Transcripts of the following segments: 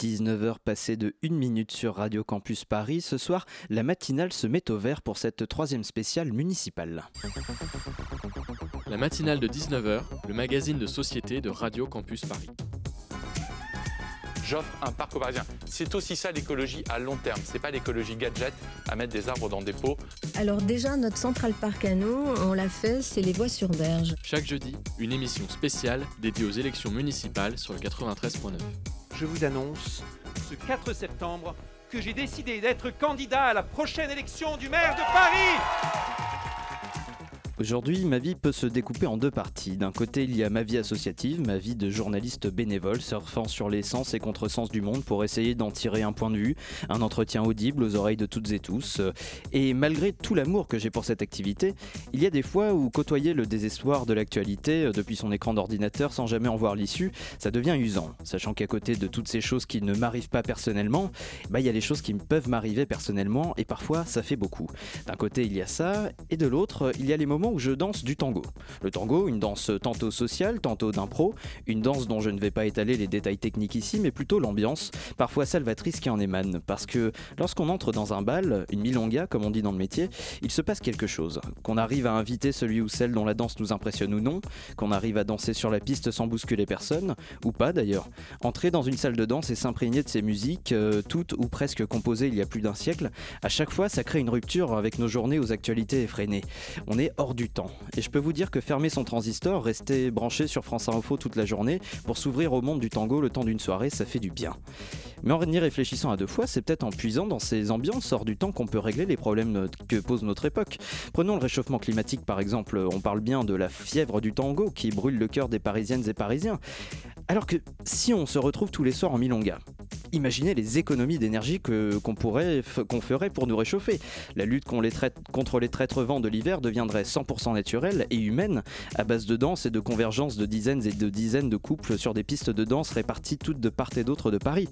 19h passées de 1 minute sur Radio Campus Paris. Ce soir, la matinale se met au vert pour cette troisième spéciale municipale. La matinale de 19h, le magazine de société de Radio Campus Paris. J'offre un parc aux Parisiens. C'est aussi ça l'écologie à long terme. C'est pas l'écologie gadget à mettre des arbres dans des pots. Alors déjà, notre central parc à nous, on l'a fait, c'est les voies sur berge. Chaque jeudi, une émission spéciale dédiée aux élections municipales sur le 93.9. Je vous annonce ce 4 septembre que j'ai décidé d'être candidat à la prochaine élection du maire de Paris. Aujourd'hui, ma vie peut se découper en deux parties. D'un côté, il y a ma vie associative, ma vie de journaliste bénévole, surfant sur les sens et contresens du monde pour essayer d'en tirer un point de vue, un entretien audible aux oreilles de toutes et tous. Et malgré tout l'amour que j'ai pour cette activité, il y a des fois où côtoyer le désespoir de l'actualité euh, depuis son écran d'ordinateur sans jamais en voir l'issue, ça devient usant. Sachant qu'à côté de toutes ces choses qui ne m'arrivent pas personnellement, bah, il y a les choses qui peuvent m'arriver personnellement et parfois ça fait beaucoup. D'un côté, il y a ça, et de l'autre, il y a les moments où je danse du tango. Le tango, une danse tantôt sociale, tantôt d'impro, une danse dont je ne vais pas étaler les détails techniques ici, mais plutôt l'ambiance, parfois salvatrice qui en émane. Parce que lorsqu'on entre dans un bal, une milonga, comme on dit dans le métier, il se passe quelque chose. Qu'on arrive à inviter celui ou celle dont la danse nous impressionne ou non, qu'on arrive à danser sur la piste sans bousculer personne, ou pas d'ailleurs. Entrer dans une salle de danse et s'imprégner de ces musiques, euh, toutes ou presque composées il y a plus d'un siècle, à chaque fois ça crée une rupture avec nos journées aux actualités effrénées. On est hors du temps. Et je peux vous dire que fermer son transistor, rester branché sur France Info toute la journée pour s'ouvrir au monde du tango le temps d'une soirée, ça fait du bien. Mais en y réfléchissant à deux fois, c'est peut-être en puisant dans ces ambiances hors du temps qu'on peut régler les problèmes que pose notre époque. Prenons le réchauffement climatique par exemple, on parle bien de la fièvre du tango qui brûle le cœur des Parisiennes et Parisiens. Alors que si on se retrouve tous les soirs en Milonga, imaginez les économies d'énergie qu'on pourrait qu'on ferait pour nous réchauffer. La lutte contre les traîtres vents de l'hiver deviendrait 100% naturelle et humaine à base de danse et de convergence de dizaines et de dizaines de couples sur des pistes de danse réparties toutes de part et d'autre de Paris.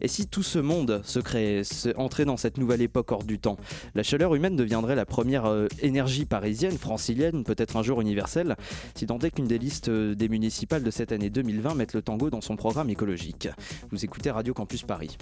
Et si tout ce monde se créait, entrait dans cette nouvelle époque hors du temps, la chaleur humaine deviendrait la première euh, énergie parisienne, francilienne, peut-être un jour universelle, si tant est qu'une des listes euh, des municipales de cette année 2020 mette le tango dans son programme écologique. Vous écoutez Radio Campus Paris.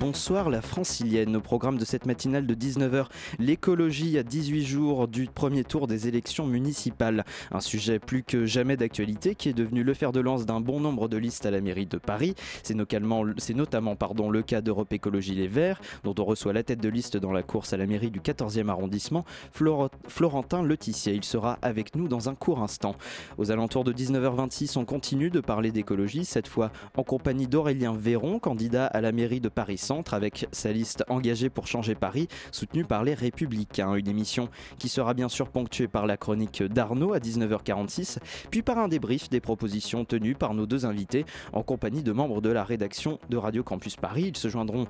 Bonsoir la francilienne. Au programme de cette matinale de 19h, l'écologie à 18 jours du premier tour des élections municipales. Un sujet plus que jamais d'actualité qui est devenu le fer de lance d'un bon nombre de listes à la mairie de Paris. C'est notamment, le cas d'Europe Écologie Les Verts, dont on reçoit la tête de liste dans la course à la mairie du 14e arrondissement, Florentin Letissier. Il sera avec nous dans un court instant. Aux alentours de 19h26, on continue de parler d'écologie, cette fois en compagnie d'Aurélien Véron, candidat à la mairie de Paris avec sa liste engagée pour changer Paris, soutenue par les Républicains. Une émission qui sera bien sûr ponctuée par la chronique d'Arnaud à 19h46, puis par un débrief des propositions tenues par nos deux invités en compagnie de membres de la rédaction de Radio Campus Paris. Ils se joindront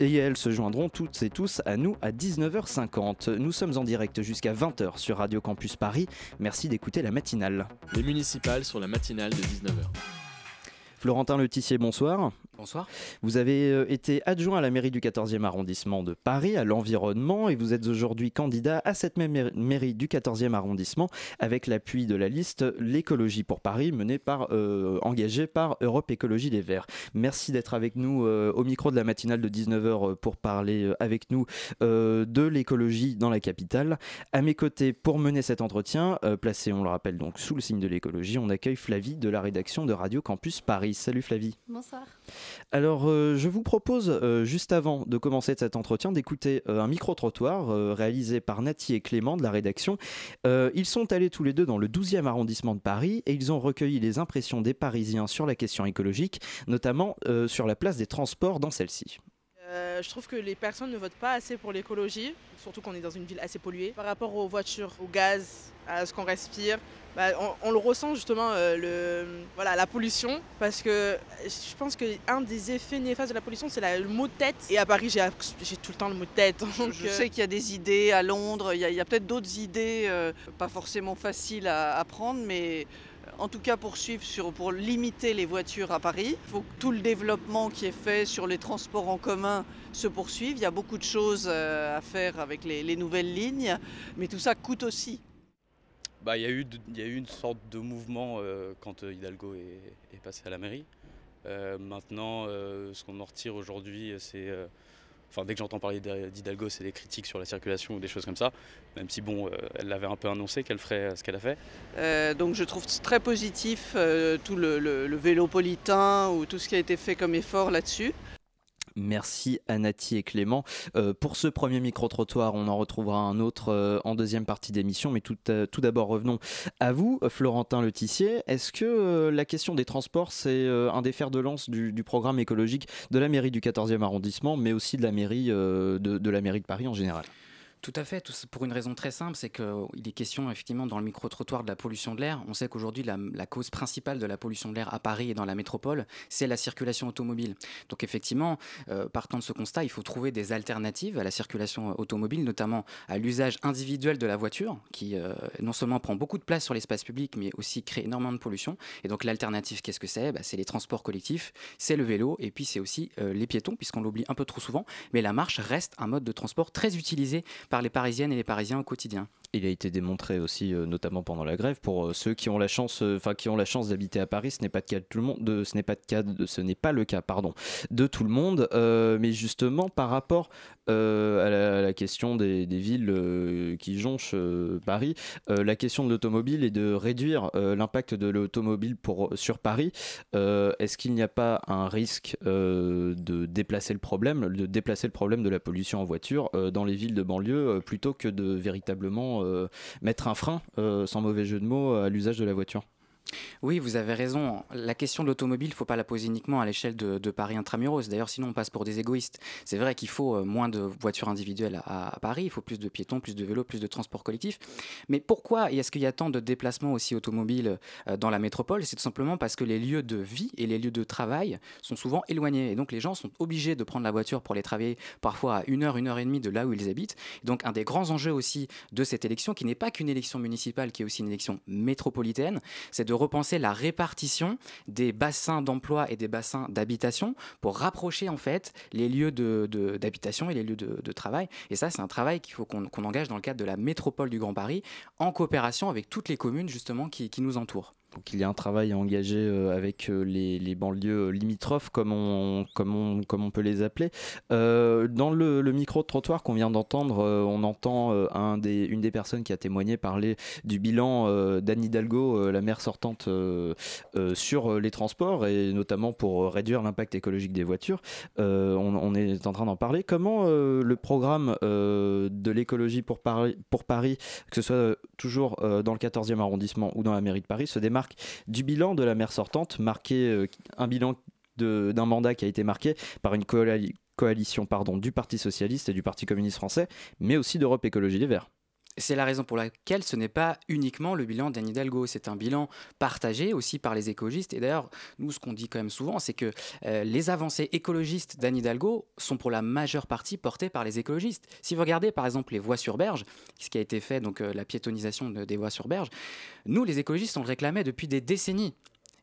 et elles se joindront toutes et tous à nous à 19h50. Nous sommes en direct jusqu'à 20h sur Radio Campus Paris. Merci d'écouter la matinale. Les municipales sur la matinale de 19h. Florentin Letissier, bonsoir. Bonsoir. Vous avez euh, été adjoint à la mairie du 14e arrondissement de Paris, à l'environnement, et vous êtes aujourd'hui candidat à cette même mairie du 14e arrondissement avec l'appui de la liste L'écologie pour Paris, menée par, euh, engagée par Europe Écologie Les Verts. Merci d'être avec nous euh, au micro de la matinale de 19h pour parler avec nous de l'écologie dans la capitale. À mes côtés, pour mener cet entretien, placé, on le rappelle donc, sous le signe de l'écologie, on accueille Flavie de la rédaction de Radio Campus Paris. Salut Flavie. Bonsoir. Alors, euh, je vous propose, euh, juste avant de commencer cet entretien, d'écouter euh, un micro-trottoir réalisé par Nati et Clément de la rédaction. ils sont allés tous les deux dans le 12e arrondissement de Paris et ils ont recueilli les impressions des Parisiens sur la question écologique, notamment sur la place des transports dans celle-ci. je trouve que les personnes ne votent pas assez pour l'écologie, surtout qu'on est dans une ville assez polluée. Par rapport aux voitures, au gaz, à ce qu'on respire, bah, on, le ressent justement, euh, le, voilà, la pollution, parce que je pense qu'un des effets néfastes de la pollution, c'est le mot tête. Et à Paris, j'ai tout le temps le mot tête. je euh, sais qu'il y a des idées à Londres, il y a, peut-être d'autres idées, euh, pas forcément faciles à, prendre, mais en tout cas poursuivre sur, pour limiter les voitures à Paris. Il faut que tout le développement qui est fait sur les transports en commun se poursuive. Il y a beaucoup de choses à faire avec les nouvelles lignes, mais tout ça coûte aussi. Bah, il y, a eu y a eu une sorte de mouvement quand Hidalgo est, passé à la mairie. maintenant, ce qu'on en retire aujourd'hui, c'est Enfin, dès que j'entends parler d'Hidalgo, c'est des critiques sur la circulation ou des choses comme ça, même si bon, euh, elle l'avait un peu annoncé qu'elle ferait ce qu'elle a fait. Euh, donc je trouve très positif euh, tout le, le, vélopolitain ou tout ce qui a été fait comme effort là-dessus. Merci Anati et Clément. Euh, pour ce premier micro-trottoir, on en retrouvera un autre euh, en deuxième partie d'émission, mais tout, euh, d'abord revenons à vous, Florentin Letissier. Est-ce que la question des transports, c'est un des fers de lance du, programme écologique de la mairie du 14e arrondissement, mais aussi de la mairie de la mairie de Paris en général? Tout à fait, pour une raison très simple, c'est qu'il est question effectivement dans le micro-trottoir de la pollution de l'air. On sait qu'aujourd'hui, la, cause principale de la pollution de l'air à Paris et dans la métropole, c'est la circulation automobile. Donc effectivement, euh, partant de ce constat, il faut trouver des alternatives à la circulation automobile, notamment à l'usage individuel de la voiture, qui euh, non seulement prend beaucoup de place sur l'espace public, mais aussi crée énormément de pollution. Et donc l'alternative, qu'est-ce que c'est? Bah, C'est les transports collectifs, c'est le vélo, et puis c'est aussi euh, les piétons, puisqu'on l'oublie un peu trop souvent. Mais la marche reste un mode de transport très utilisé par les Parisiennes et les Parisiens au quotidien. Il a été démontré aussi, euh, notamment pendant la grève, pour euh, ceux qui ont la chance, euh, enfin qui ont la chance d'habiter à Paris, ce n'est pas le cas de tout le monde, de, ce n'est pas de cas, de, le cas, pardon, de tout le monde. mais justement, par rapport à la, question des, villes qui jonchent Paris, la question de l'automobile et de réduire l'impact de l'automobile pour sur Paris. Est-ce qu'il n'y a pas un risque de déplacer le problème, de déplacer le problème de la pollution en voiture dans les villes de banlieue plutôt que de véritablement mettre un frein, euh, sans mauvais jeu de mots, à l'usage de la voiture. Oui, vous avez raison. La question de l'automobile, il ne faut pas la poser uniquement à l'échelle de, Paris intramuros. D'ailleurs, sinon on passe pour des égoïstes. C'est vrai qu'il faut euh, moins de voitures individuelles à, Paris, il faut plus de piétons, plus de vélos, plus de transports collectifs. Mais pourquoi est-ce qu'il y a tant de déplacements aussi automobiles euh, dans la métropole? C'est tout simplement parce que les lieux de vie et les lieux de travail sont souvent éloignés. Et donc les gens sont obligés de prendre la voiture pour les travailler parfois à une heure, une heure et demie de là où ils habitent. Donc un des grands enjeux aussi de cette élection, qui n'est pas qu'une élection municipale, qui est aussi une élection métropolitaine, c'est de repenser la répartition des bassins d'emploi et des bassins d'habitation pour rapprocher en fait les lieux d'habitation et les lieux de, travail. Et ça, c'est un travail qu'il faut qu'on engage dans le cadre de la métropole du Grand Paris en coopération avec toutes les communes justement qui nous entourent. Donc il y a un travail à engager euh, avec euh, les, banlieues limitrophes, comme on, peut les appeler. Euh, dans le, micro-trottoir qu'on vient d'entendre, on entend une des personnes qui a témoigné parler du bilan d'Anne Hidalgo, la maire sortante, sur les transports, et notamment pour réduire l'impact écologique des voitures. On, est en train d'en parler. Comment le programme de l'écologie pour Paris, pour Paris, que ce soit toujours dans le 14e arrondissement ou dans la mairie de Paris, se démarque du bilan de la maire sortante, marqué euh, un bilan d'un mandat qui a été marqué par une coalition du Parti socialiste et du Parti communiste français, mais aussi d'Europe Écologie Les Verts. C'est la raison pour laquelle ce n'est pas uniquement le bilan d'Anne Hidalgo, c'est un bilan partagé aussi par les écologistes. Et d'ailleurs, nous, ce qu'on dit quand même souvent, c'est que euh, les avancées écologistes d'Anne Hidalgo sont pour la majeure partie portées par les écologistes. Si vous regardez par exemple les voies sur berge, ce qui a été fait, donc euh, la piétonisation des voies sur berge, nous, les écologistes, on le réclamait depuis des décennies.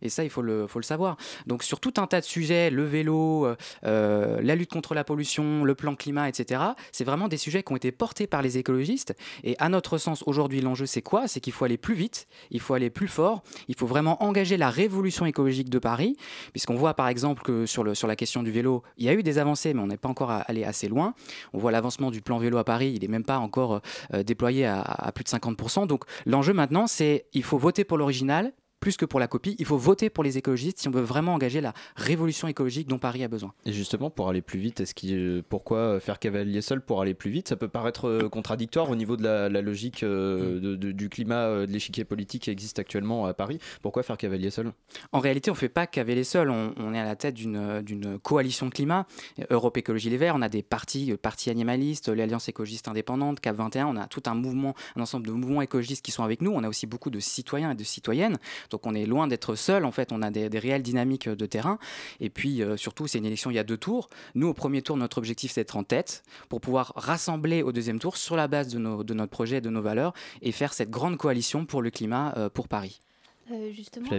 Et ça, il faut le, savoir. Donc sur tout un tas de sujets, le vélo, euh, euh, la lutte contre la pollution, le plan climat, etc., c'est vraiment des sujets qui ont été portés par les écologistes. Et à notre sens, aujourd'hui, l'enjeu, c'est quoi? C'est qu'il faut aller plus vite, il faut aller plus fort, il faut vraiment engager la révolution écologique de Paris, puisqu'on voit par exemple que sur la question du vélo, il y a eu des avancées, mais on n'est pas encore allé assez loin. On voit l'avancement du plan vélo à Paris, il n'est même pas encore euh, déployé à, à plus de 50%. Donc l'enjeu maintenant, c'est il faut voter pour l'original, plus que pour la copie. Il faut voter pour les écologistes si on veut vraiment engager la révolution écologique dont Paris a besoin. Et justement, pour aller plus vite, est-ce qu'il, pourquoi faire cavalier seul pour aller plus vite? Ça peut paraître euh, contradictoire au niveau de la, logique euh, mm. du climat, euh, de l'échiquier politique qui existe actuellement à Paris. Pourquoi faire cavalier seul? En réalité, on ne fait pas cavalier seul. On, est à la tête d'une, coalition climat. Europe Écologie Les Verts, on a des partis, partis animalistes, l'Alliance écologiste indépendante, CAP 21. On a tout un mouvement, un ensemble de mouvements écologistes qui sont avec nous. On a aussi beaucoup de citoyens et de citoyennes. Donc on est loin d'être seul, en fait, on a des, réelles dynamiques de terrain. Et puis euh, surtout, c'est une élection, il y a deux tours. Nous, au premier tour, notre objectif, c'est d'être en tête pour pouvoir rassembler au deuxième tour sur la base de, nos, de notre projet et de nos valeurs et faire cette grande coalition pour le climat euh, pour Paris. Euh, justement,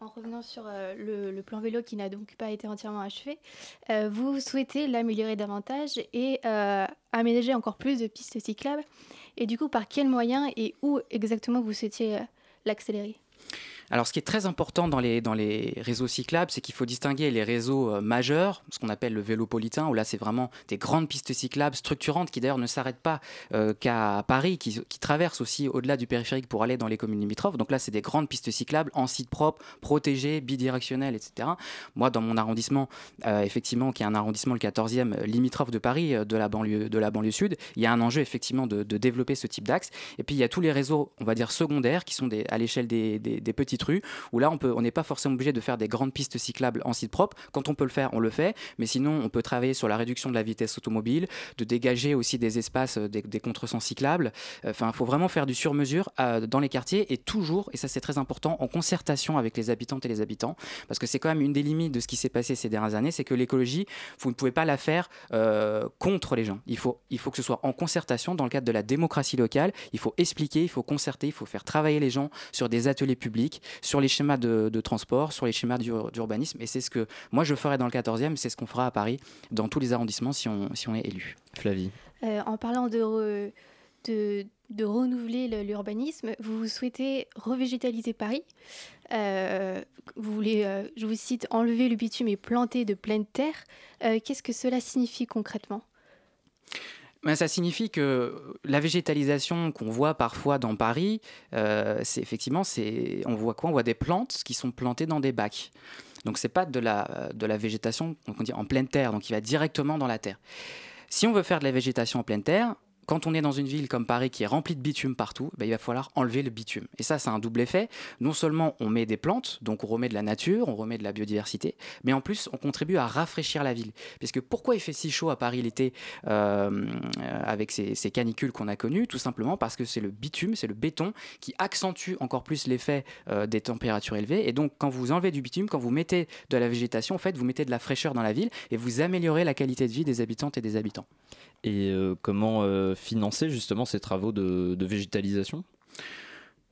en revenant sur le, plan vélo qui n'a donc pas été entièrement achevé, vous souhaitez l'améliorer davantage et aménager encore plus de pistes cyclables. Et du coup, par quels moyens et où exactement vous souhaitiez l'accélérer? Alors, ce qui est très important dans les, dans les réseaux cyclables, c'est qu'il faut distinguer les réseaux euh, majeurs, ce qu'on appelle le vélopolitain, où là, c'est vraiment des grandes pistes cyclables structurantes qui d'ailleurs ne s'arrêtent pas euh, qu'à Paris, qui, traversent aussi au-delà du périphérique pour aller dans les communes limitrophes. Donc là, c'est des grandes pistes cyclables en site propre, protégées, bidirectionnelles, etc. Moi, dans mon arrondissement, euh, effectivement, qui est un arrondissement, le 14e, limitrophe de Paris, de, la banlieue, de la banlieue sud, il y a un enjeu effectivement de, développer ce type d'axe. Et puis, il y a tous les réseaux, on va dire, secondaires, qui sont à l'échelle des, des, des petits où là, on n'est pas forcément obligé de faire des grandes pistes cyclables en site propre. Quand on peut le faire, on le fait. Mais sinon, on peut travailler sur la réduction de la vitesse automobile, de dégager aussi des espaces, euh, des, des contresens cyclables. Enfin, il faut vraiment faire du sur-mesure euh, dans les quartiers et toujours, et ça c'est très important, en concertation avec les habitantes et les habitants. Parce que c'est quand même une des limites de ce qui s'est passé ces dernières années, c'est que l'écologie, vous ne pouvez pas la faire euh, contre les gens. Il faut, il faut que ce soit en concertation dans le cadre de la démocratie locale. Il faut expliquer, il faut concerter, il faut faire travailler les gens sur des ateliers publics, sur les schémas de, transport, sur les schémas d'urbanisme. Et c'est ce que moi je ferai dans le 14e, c'est ce qu'on fera à Paris, dans tous les arrondissements si on, si on est élu. Flavie. Euh, en parlant de, de, de renouveler l'urbanisme, vous souhaitez revégétaliser Paris. Euh, vous voulez, euh, je vous cite, enlever le bitume et planter de pleine terre. Qu'est-ce que cela signifie concrètement? Ben, ça signifie que la végétalisation qu'on voit parfois dans Paris, euh, c'est effectivement, c'est, on voit quoi? On voit des plantes qui sont plantées dans des bacs. Donc c'est pas de la, de la végétation on dit en pleine terre, donc qui va directement dans la terre. Si on veut faire de la végétation en pleine terre, quand on est dans une ville comme Paris qui est remplie de bitume partout, ben, il va falloir enlever le bitume. Et ça, c'est un double effet. Non seulement on met des plantes, donc on remet de la nature, on remet de la biodiversité, mais en plus on contribue à rafraîchir la ville. Puisque pourquoi il fait si chaud à Paris l'été euh, avec ces, canicules qu'on a connues? Tout simplement parce que c'est le bitume, c'est le béton qui accentue encore plus l'effet euh, des températures élevées. Et donc quand vous enlevez du bitume, quand vous mettez de la végétation, en fait, vous mettez de la fraîcheur dans la ville et vous améliorez la qualité de vie des habitantes et des habitants. Et euh, comment financer justement ces travaux de végétalisation?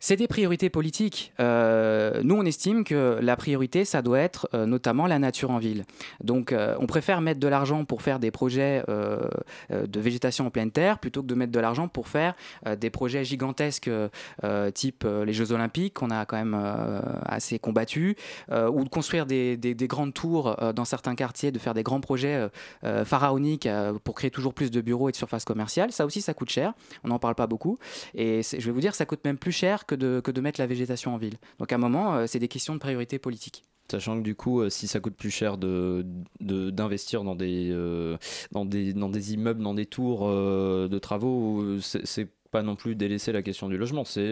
C'est des priorités politiques. Euh, nous, on estime que la priorité, ça doit être euh, notamment la nature en ville. Donc, euh, on préfère mettre de l'argent pour faire des projets de végétation en pleine terre plutôt que de mettre de l'argent pour faire des projets gigantesques type les Jeux Olympiques, qu'on a quand même assez combattus, ou de construire des, des, des, grandes tours dans certains quartiers, de faire des grands projets pharaoniques pour créer toujours plus de bureaux et de surfaces commerciales. Ça aussi, ça coûte cher. On n'en parle pas beaucoup. Et je vais vous dire, ça coûte même plus cher que que de, mettre la végétation en ville. Donc à un moment, euh, c'est des questions de priorité politique. Sachant que du coup, euh, si ça coûte plus cher d'investir de, dans, des, euh, dans, des, dans des immeubles, dans des tours de travaux, c'est pas non plus délaisser la question du logement. C'est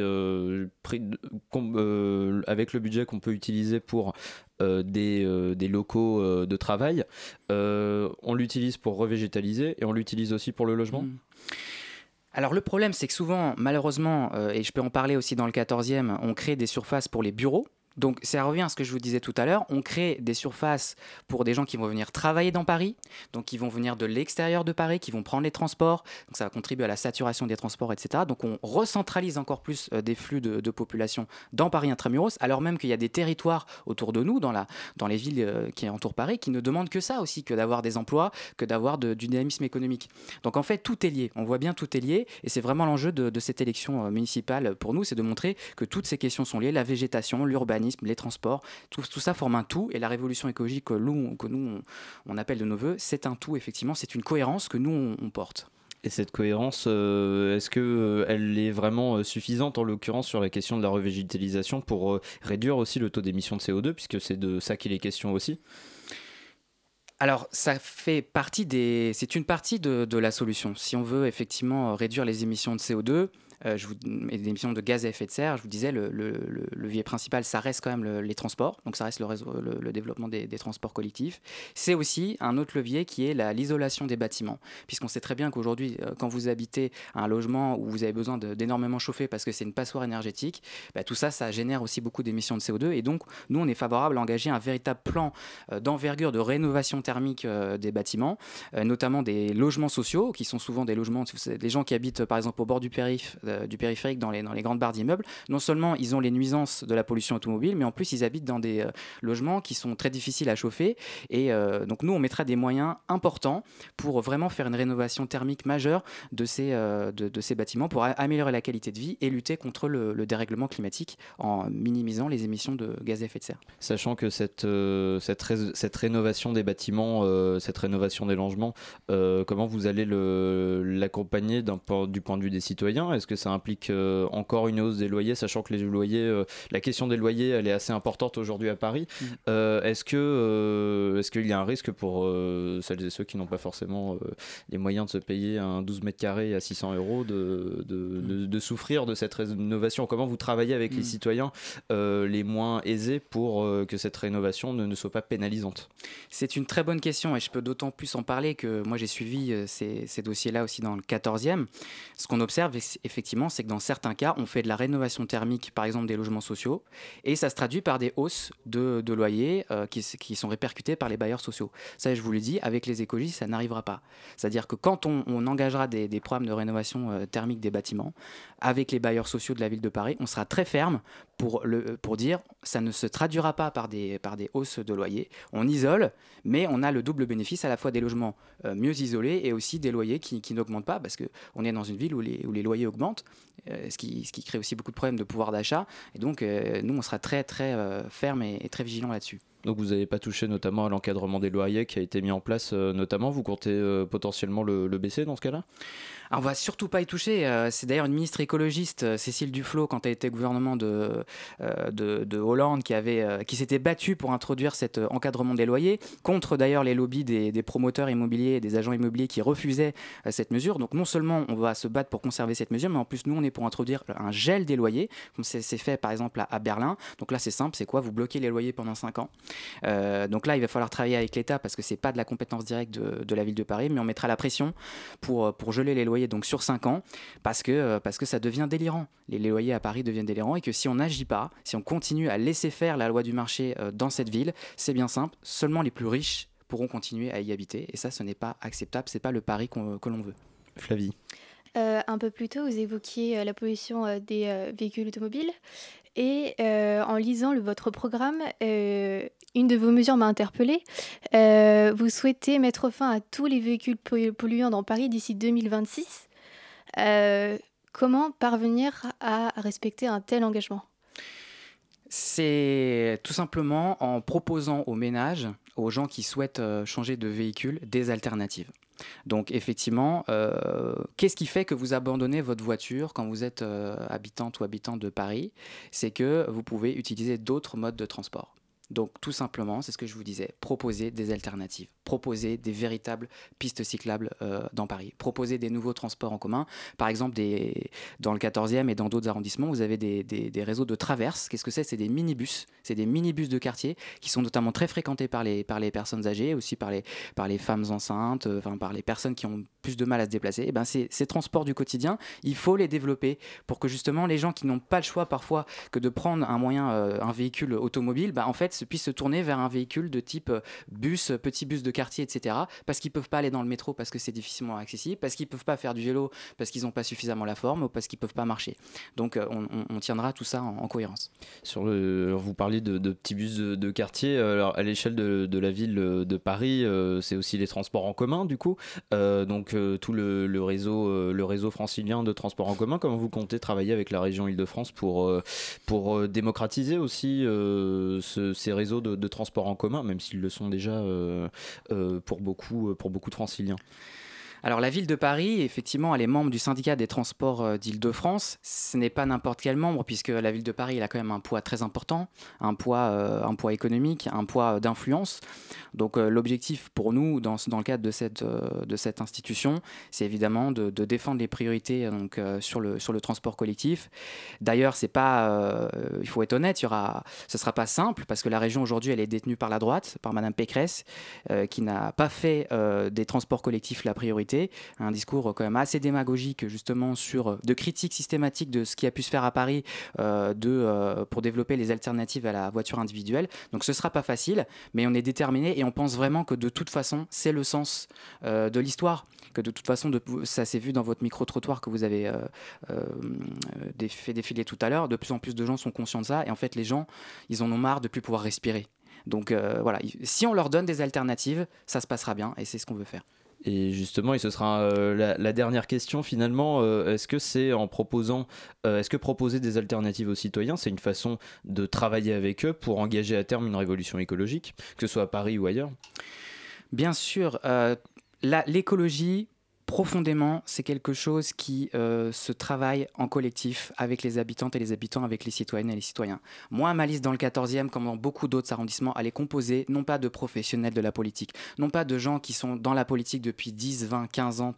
avec le budget qu'on peut utiliser pour des, des, locaux de travail, on l'utilise pour revégétaliser et on l'utilise aussi pour le logement. Mmh. Alors le problème, c'est que souvent, malheureusement, euh, et je peux en parler aussi dans le 14e, on crée des surfaces pour les bureaux. Donc ça revient à ce que je vous disais tout à l'heure, on crée des surfaces pour des gens qui vont venir travailler dans Paris, donc qui vont venir de l'extérieur de Paris, qui vont prendre les transports, donc ça va contribuer à la saturation des transports, etc. Donc on recentralise encore plus euh, des flux de, population dans Paris intramuros, alors même qu'il y a des territoires autour de nous, dans, la, dans les villes euh, qui entourent Paris, qui ne demandent que ça aussi, que d'avoir des emplois, que d'avoir du dynamisme économique. Donc en fait, tout est lié, on voit bien tout est lié, et c'est vraiment l'enjeu de, de cette élection euh, municipale pour nous, c'est de montrer que toutes ces questions sont liées, la végétation, l'urbanisme, les transports, tout, ça forme un tout. Et la révolution écologique que nous, que nous on, appelle de nos voeux, c'est un tout, effectivement, c'est une cohérence que nous, on, porte. Et cette cohérence, euh, est-ce qu'elle euh, elle est vraiment euh, suffisante en l'occurrence sur la question de la revégétalisation pour réduire aussi le taux d'émission de CO2, puisque c'est de ça qu'il est question aussi? Alors, ça fait partie des. C'est une partie de, de, la solution. Si on veut effectivement réduire les émissions de CO2, euh, je vous, et des émissions de gaz à effet de serre, je vous disais, le, levier principal, ça reste quand même les transports, donc ça reste le, le, développement des, transports collectifs. C'est aussi un autre levier qui est l'isolation des bâtiments, puisqu'on sait très bien qu'aujourd'hui, euh, quand vous habitez un logement où vous avez besoin d'énormément chauffer parce que c'est une passoire énergétique, bah, tout ça, ça génère aussi beaucoup d'émissions de CO2, et donc nous, on est favorable à engager un véritable plan euh, d'envergure de rénovation thermique des bâtiments, notamment des logements sociaux, qui sont souvent des logements, des gens qui habitent par exemple au bord du périph' du périphérique dans les, dans les grandes barres d'immeubles, non seulement ils ont les nuisances de la pollution automobile, mais en plus ils habitent dans des logements qui sont très difficiles à chauffer. Et donc nous, on mettra des moyens importants pour vraiment faire une rénovation thermique majeure de ces, de, ces bâtiments pour améliorer la qualité de vie et lutter contre le, le dérèglement climatique en minimisant les émissions de gaz à effet de serre. Sachant que cette, cette, cette rénovation des bâtiments, cette rénovation des logements, comment vous allez l'accompagner du point de vue des citoyens? Est-ce que ça implique euh, encore une hausse des loyers, sachant que les loyers, euh, la question des loyers, elle est assez importante aujourd'hui à Paris. Mm. Euh, est-ce que est-ce qu'il y a un risque pour celles et ceux qui n'ont pas forcément les moyens de se payer un 12 mètres carrés à 600 euros de, de, de, souffrir de cette rénovation? Comment vous travaillez avec les mm. citoyens les moins aisés pour que cette rénovation ne, ne soit pas pénalisante? C'est une très bonne question et je peux d'autant plus en parler que moi j'ai suivi ces, ces dossiers-là aussi dans le 14e. Ce qu'on observe effectivement, c'est que dans certains cas, on fait de la rénovation thermique, par exemple des logements sociaux, et ça se traduit par des hausses de, loyers euh, qui, sont répercutées par les bailleurs sociaux. Ça, je vous le dis, avec les écologistes, ça n'arrivera pas. C'est-à-dire que quand on, engagera des, programmes de rénovation euh, thermique des bâtiments, avec les bailleurs sociaux de la ville de Paris, on sera très ferme pour, le, pour dire ça ne se traduira pas par des, hausses de loyers. On isole, mais on a le double bénéfice à la fois des logements euh, mieux isolés et aussi des loyers qui, n'augmentent pas parce qu'on est dans une ville où les loyers augmentent, euh, ce, qui, crée aussi beaucoup de problèmes de pouvoir d'achat. Et donc, euh, nous, on sera très, très ferme et, et très vigilant là-dessus. Donc vous n'avez pas touché notamment à l'encadrement des loyers qui a été mis en place notamment. Vous comptez potentiellement le, baisser dans ce cas-là? On va surtout pas y toucher. Euh, c'est d'ailleurs une ministre écologiste, euh, Cécile Duflot, quand elle était gouvernement de, euh, de, Hollande, qui, avait, qui s'était battue pour introduire cet encadrement des loyers, contre d'ailleurs les lobbies des, promoteurs immobiliers et des agents immobiliers qui refusaient cette mesure. Donc non seulement on va se battre pour conserver cette mesure, mais en plus nous on est pour introduire un gel des loyers, comme c'est fait par exemple à, Berlin. Donc là c'est simple, c'est quoi? Vous bloquez les loyers pendant 5 ans. Donc là il va falloir travailler avec l'État parce que c'est pas de la compétence directe de, de, la ville de Paris, mais on mettra la pression pour, pour geler les loyers donc sur 5 ans parce que, euh, parce que ça devient délirant. Les, loyers à Paris deviennent délirants et que si on n'agit pas, si on continue à laisser faire la loi du marché euh, dans cette ville, c'est bien simple, seulement les plus riches pourront continuer à y habiter et ça ce n'est pas acceptable, c'est pas le Paris que l'on veut. Flavie. Euh, un peu plus tôt, vous évoquiez la pollution des véhicules automobiles. Et en lisant le, votre programme, une de vos mesures m'a interpellée. Euh, vous souhaitez mettre fin à tous les véhicules polluants dans Paris d'ici 2026. Euh, comment parvenir à respecter un tel engagement? C'est tout simplement en proposant aux ménages, aux gens qui souhaitent euh, changer de véhicule, des alternatives. Donc effectivement, qu'est-ce qui fait que vous abandonnez votre voiture quand vous êtes habitante ou habitant de Paris? C'est que vous pouvez utiliser d'autres modes de transport. Donc tout simplement, c'est ce que je vous disais, proposer des alternatives, proposer des véritables pistes cyclables euh, dans Paris, proposer des nouveaux transports en commun. Par exemple, dans le 14e et dans d'autres arrondissements, vous avez des, réseaux de traverses. Qu'est-ce que c'est? C'est des minibus, c'est des minibus de quartier qui sont notamment très fréquentés par les, personnes âgées, aussi par les, femmes enceintes, euh, par les personnes qui ont plus de mal à se déplacer. Eh ben ces, ces transports du quotidien, il faut les développer pour que justement les gens qui n'ont pas le choix parfois que de prendre un moyen, euh, un véhicule automobile, ben en fait puissent se tourner vers un véhicule de type euh, bus, petit bus de quartier, etc. Parce qu'ils peuvent pas aller dans le métro parce que c'est difficilement accessible, parce qu'ils peuvent pas faire du vélo parce qu'ils n'ont pas suffisamment la forme ou parce qu'ils peuvent pas marcher. Donc euh, on, tiendra tout ça en, cohérence. Sur le, vous parlez de, petits bus de, quartier. Alors à l'échelle de, la ville de Paris, euh, c'est aussi les transports en commun du coup. donc tout le, réseau, le réseau francilien de transports en commun. Comment vous comptez travailler avec la région Île-de-France pour, pour démocratiser aussi ces réseaux de, transport en commun, même s'ils le sont déjà euh, euh, pour, beaucoup, pour beaucoup de franciliens alors la ville de Paris, effectivement, elle est membre du syndicat des transports euh, d'Île-de-France. Ce n'est pas n'importe quel membre, puisque la ville de Paris, elle a quand même un poids très important, un poids, euh, un poids économique, un poids euh, d'influence. Donc l'objectif pour nous, dans, dans, le cadre de cette, de cette institution, c'est évidemment de, défendre les priorités donc, sur, le, sur le transport collectif. D'ailleurs, c'est pas, il faut être honnête, il y aura, ce ne sera pas simple, parce que la région aujourd'hui, elle est détenue par la droite, par Madame Pécresse, qui n'a pas fait des transports collectifs la priorité un discours quand même assez démagogique justement sur de critique systématique de ce qui a pu se faire à Paris de, pour développer les alternatives à la voiture individuelle. Donc ce sera pas facile, mais on est déterminé et on pense vraiment que de toute façon c'est le sens de l'histoire, que de toute façon ça s'est vu dans votre micro trottoir que vous avez fait défiler tout à l'heure. De plus en plus de gens sont conscients de ça et en fait les gens ils en ont marre de plus pouvoir respirer. Donc euh, voilà, si on leur donne des alternatives, ça se passera bien et c'est ce qu'on veut faire. Et justement, et ce sera euh, la, dernière question finalement, euh, est-ce que c'est en proposant, est-ce que proposer des alternatives aux citoyens, c'est une façon de travailler avec eux pour engager à terme une révolution écologique, que ce soit à Paris ou ailleurs? Bien sûr, l'écologie, profondément, c'est quelque chose qui euh, se travaille en collectif avec les habitantes et les habitants, avec les citoyennes et les citoyens. Moi, ma liste dans le 14e, comme dans beaucoup d'autres arrondissements, elle est composée non pas de professionnels de la politique, non pas de gens qui sont dans la politique depuis 10, 20, 15 ans,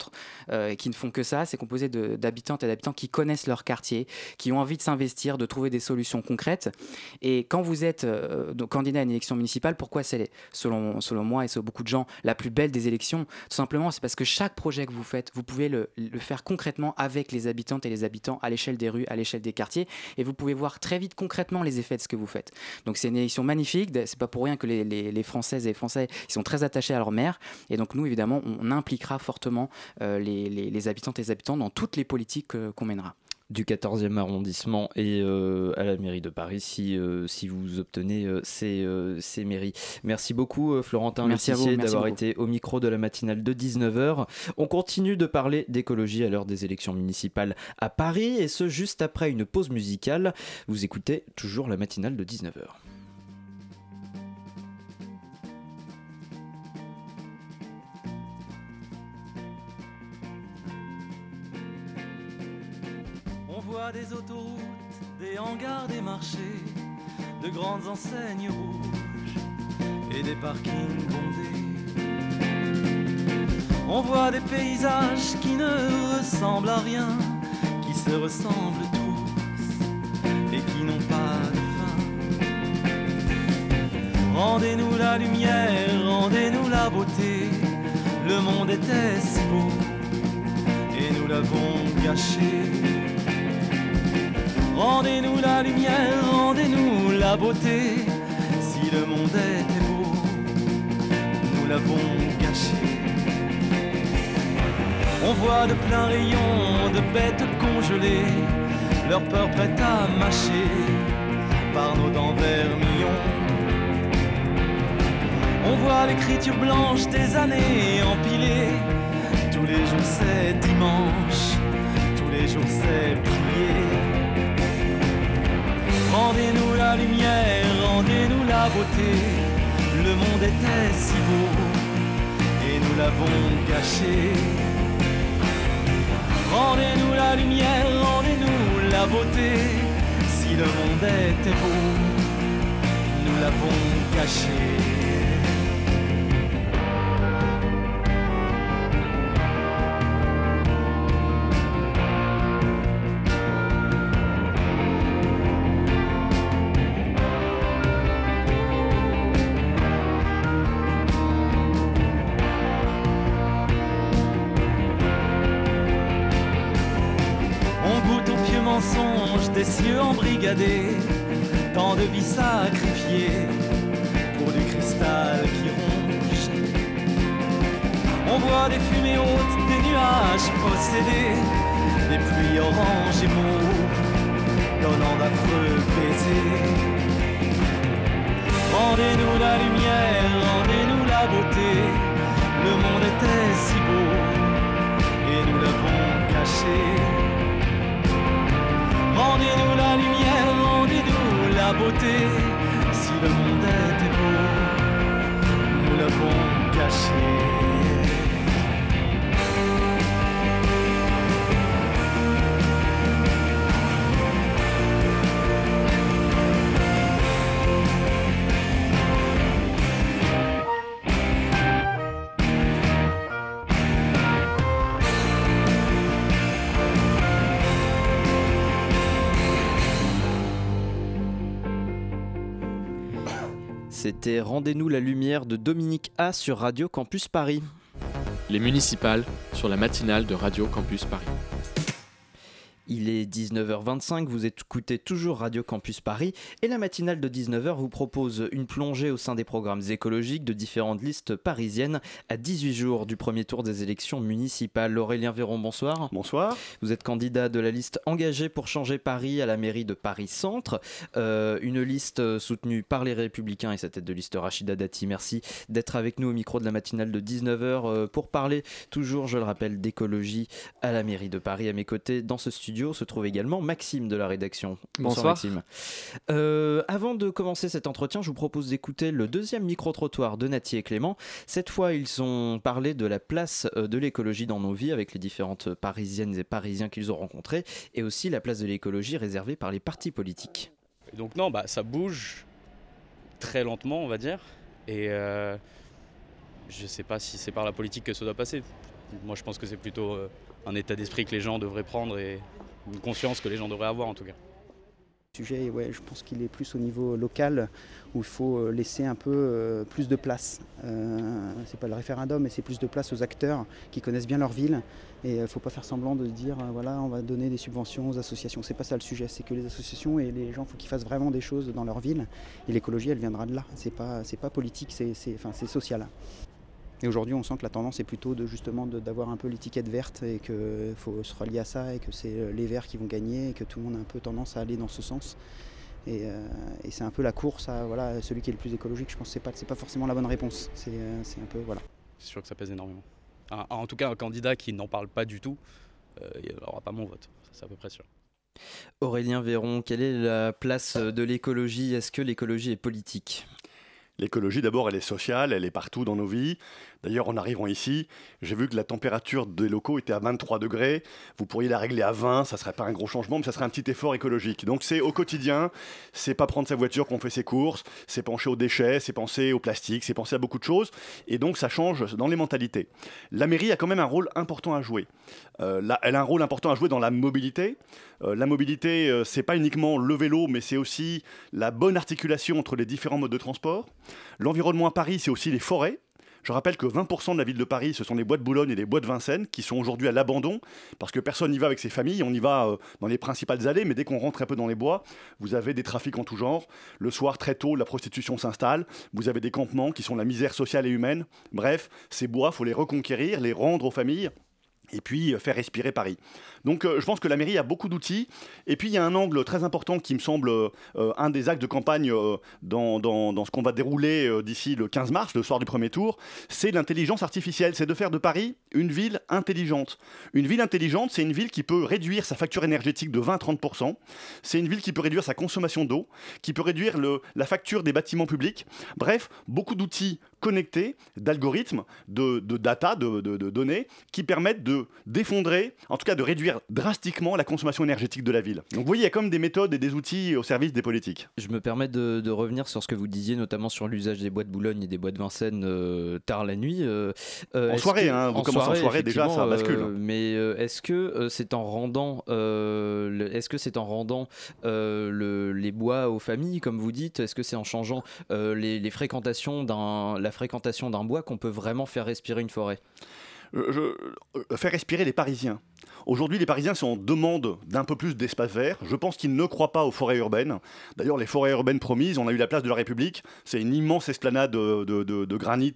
euh, et qui ne font que ça, c'est composé d'habitantes et d'habitants qui connaissent leur quartier, qui ont envie de s'investir, de trouver des solutions concrètes. Et quand vous êtes euh, candidat à une élection municipale, pourquoi c'est, selon, moi et selon beaucoup de gens, la plus belle des élections? Tout simplement, c'est parce que chaque projet que vous vous faites, vous pouvez le, faire concrètement avec les habitantes et les habitants à l'échelle des rues, à l'échelle des quartiers, et vous pouvez voir très vite concrètement les effets de ce que vous faites. Donc c'est une élection magnifique, c'est pas pour rien que les, Françaises et les Français ils sont très attachés à leur maire, et donc nous évidemment on impliquera fortement euh, les, habitantes et les habitants dans toutes les politiques euh, qu'on mènera du 14e arrondissement et euh, à la mairie de Paris si, euh, si vous obtenez euh, ces, ces, mairies. Merci beaucoup Florentin merci d'avoir été au micro de la matinale de 19h. On continue de parler d'écologie à l'heure des élections municipales à Paris et ce juste après une pause musicale. Vous écoutez toujours la matinale de 19h. Des autoroutes, des hangars, des marchés, de grandes enseignes rouges et des parkings bondés. On voit des paysages qui ne ressemblent à rien, qui se ressemblent tous et qui n'ont pas de fin. Rendez-nous la lumière, rendez-nous la beauté, le monde était si beau et nous l'avons gâché. Rendez-nous la lumière, rendez-nous la beauté. Si le monde était beau, nous l'avons gâché. On voit de pleins rayons de bêtes congelées, leur peur prête à mâcher par nos dents vermillons. On voit l'écriture blanche des années empilées. Tous les jours c'est dimanche, tous les jours c'est prier. Rendez-nous la lumière, rendez-nous la beauté. Le monde était si beau et nous l'avons gâché. Rendez-nous la lumière, rendez-nous la beauté. Si le monde était beau, nous l'avons gâché. Si le monde était beau, nous l'avons caché. Rendez-nous la lumière de Dominique A sur Radio Campus Paris. les municipales, sur la matinale de Radio Campus Paris. Il est 19h25, vous écoutez toujours Radio Campus Paris et la matinale de 19h vous propose une plongée au sein des programmes écologiques de différentes listes parisiennes à 18 jours du premier tour des élections municipales. Aurélien Véron, bonsoir. Bonsoir. Vous êtes candidat de la liste engagée pour changer Paris à la mairie de Paris Centre, euh, une liste soutenue par les Républicains et sa tête de liste Rachida Dati. Merci d'être avec nous au micro de la matinale de 19h euh, pour parler toujours, je le rappelle, d'écologie à la mairie de Paris. À mes côtés dans ce studio se trouve également Maxime de la rédaction. Bonsoir, Maxime. Euh, avant de commencer cet entretien, je vous propose d'écouter le deuxième micro-trottoir de Nati et Clément. Cette fois, ils ont parlé de la place euh, de l'écologie dans nos vies avec les différentes parisiennes et parisiens qu'ils ont rencontrés et aussi la place de l'écologie réservée par les partis politiques. Et donc non, bah, ça bouge très lentement, on va dire. Et euh, je ne sais pas si c'est par la politique que ça doit passer. Moi, je pense que c'est plutôt euh, un état d'esprit que les gens devraient prendre et une conscience que les gens devraient avoir en tout cas. Le sujet, ouais, je pense qu'il est plus au niveau local où il faut euh, laisser un peu euh, plus de place. Euh, c'est pas le référendum, mais c'est plus de place aux acteurs qui connaissent bien leur ville. Et il ne faut pas faire semblant de dire voilà, on va donner des subventions aux associations. C'est pas ça le sujet. C'est que les associations et les gens, faut qu'ils fassent vraiment des choses dans leur ville. Et l'écologie, elle viendra de là. C'est pas, pas politique, c'est social. Et aujourd'hui, on sent que la tendance est plutôt de justement d'avoir un peu l'étiquette verte et qu'il faut se relier à ça et que c'est les verts qui vont gagner et que tout le monde a un peu tendance à aller dans ce sens. Et, euh, et c'est un peu la course à voilà, celui qui est le plus écologique. Je pense que ce n'est pas, pas forcément la bonne réponse. C'est euh, un peu voilà. C'est sûr que ça pèse énormément. Un- en tout cas, un candidat qui n'en parle pas du tout, euh, il n'aura pas mon vote. C'est à peu près sûr. Aurélien Véron, quelle est la place de l'écologie? Est-ce que l'écologie est politique? L'écologie, d'abord, elle est sociale, elle est partout dans nos vies. D'ailleurs, en arrivant ici, j'ai vu que la température des locaux était à 23 degrés. Vous pourriez la régler à 20, ça serait pas un gros changement, mais ça serait un petit effort écologique. Donc c'est au quotidien, c'est pas prendre sa voiture qu'on fait ses courses, c'est penser aux déchets, c'est penser au plastique, c'est penser à beaucoup de choses. Et donc ça change dans les mentalités. La mairie a quand même un rôle important à jouer. Euh, elle a un rôle important à jouer dans la mobilité. Euh, la mobilité, euh, c'est pas uniquement le vélo, mais c'est aussi la bonne articulation entre les différents modes de transport. L'environnement à Paris, c'est aussi les forêts. Je rappelle que 20% de la ville de Paris, ce sont les bois de Boulogne et les bois de Vincennes qui sont aujourd'hui à l'abandon parce que personne n'y va avec ses familles. On y va euh, dans les principales allées, mais dès qu'on rentre un peu dans les bois, vous avez des trafics en tout genre. Le soir, très tôt, la prostitution s'installe. Vous avez des campements qui sont la misère sociale et humaine. Bref, ces bois, faut les reconquérir, les rendre aux familles et puis euh, faire respirer Paris. Donc euh, je pense que la mairie a beaucoup d'outils. Et puis il y a un angle très important qui me semble euh, un des actes de campagne dans, dans- ce qu'on va dérouler d'ici le 15 mars, le soir du premier tour, c'est l'intelligence artificielle. C'est de faire de Paris une ville intelligente. Une ville intelligente, c'est une ville qui peut réduire sa facture énergétique de 20-30%. C'est une ville qui peut réduire sa consommation d'eau, qui peut réduire la facture des bâtiments publics. Bref, beaucoup d'outils connectés, d'algorithmes, de, de data, de, de- de données, qui permettent de d'effondrer, en tout cas de réduire drastiquement la consommation énergétique de la ville. Donc vous voyez, il y a comme des méthodes et des outils au service des politiques. Je me permets de, revenir sur ce que vous disiez, notamment sur l'usage des bois de Boulogne et des bois de Vincennes euh, tard la nuit. euh, euh, En soirée, que- hein, vous commencez en soirée, déjà, ça bascule. euh, mais est-ce que c'est en rendant, est-ce que c'est en rendant le- les bois aux familles, comme vous dites? Est-ce que c'est en changeant les, les fréquentations d'un, la fréquentation d'un bois qu'on peut vraiment faire respirer une forêt Je- je- euh, faire respirer les Parisiens. Aujourd'hui, les Parisiens sont en demande d'un peu plus d'espace vert. Je pense qu'ils ne croient pas aux forêts urbaines. D'ailleurs, les forêts urbaines promises, on a eu la place de la République. C'est une immense esplanade de, granit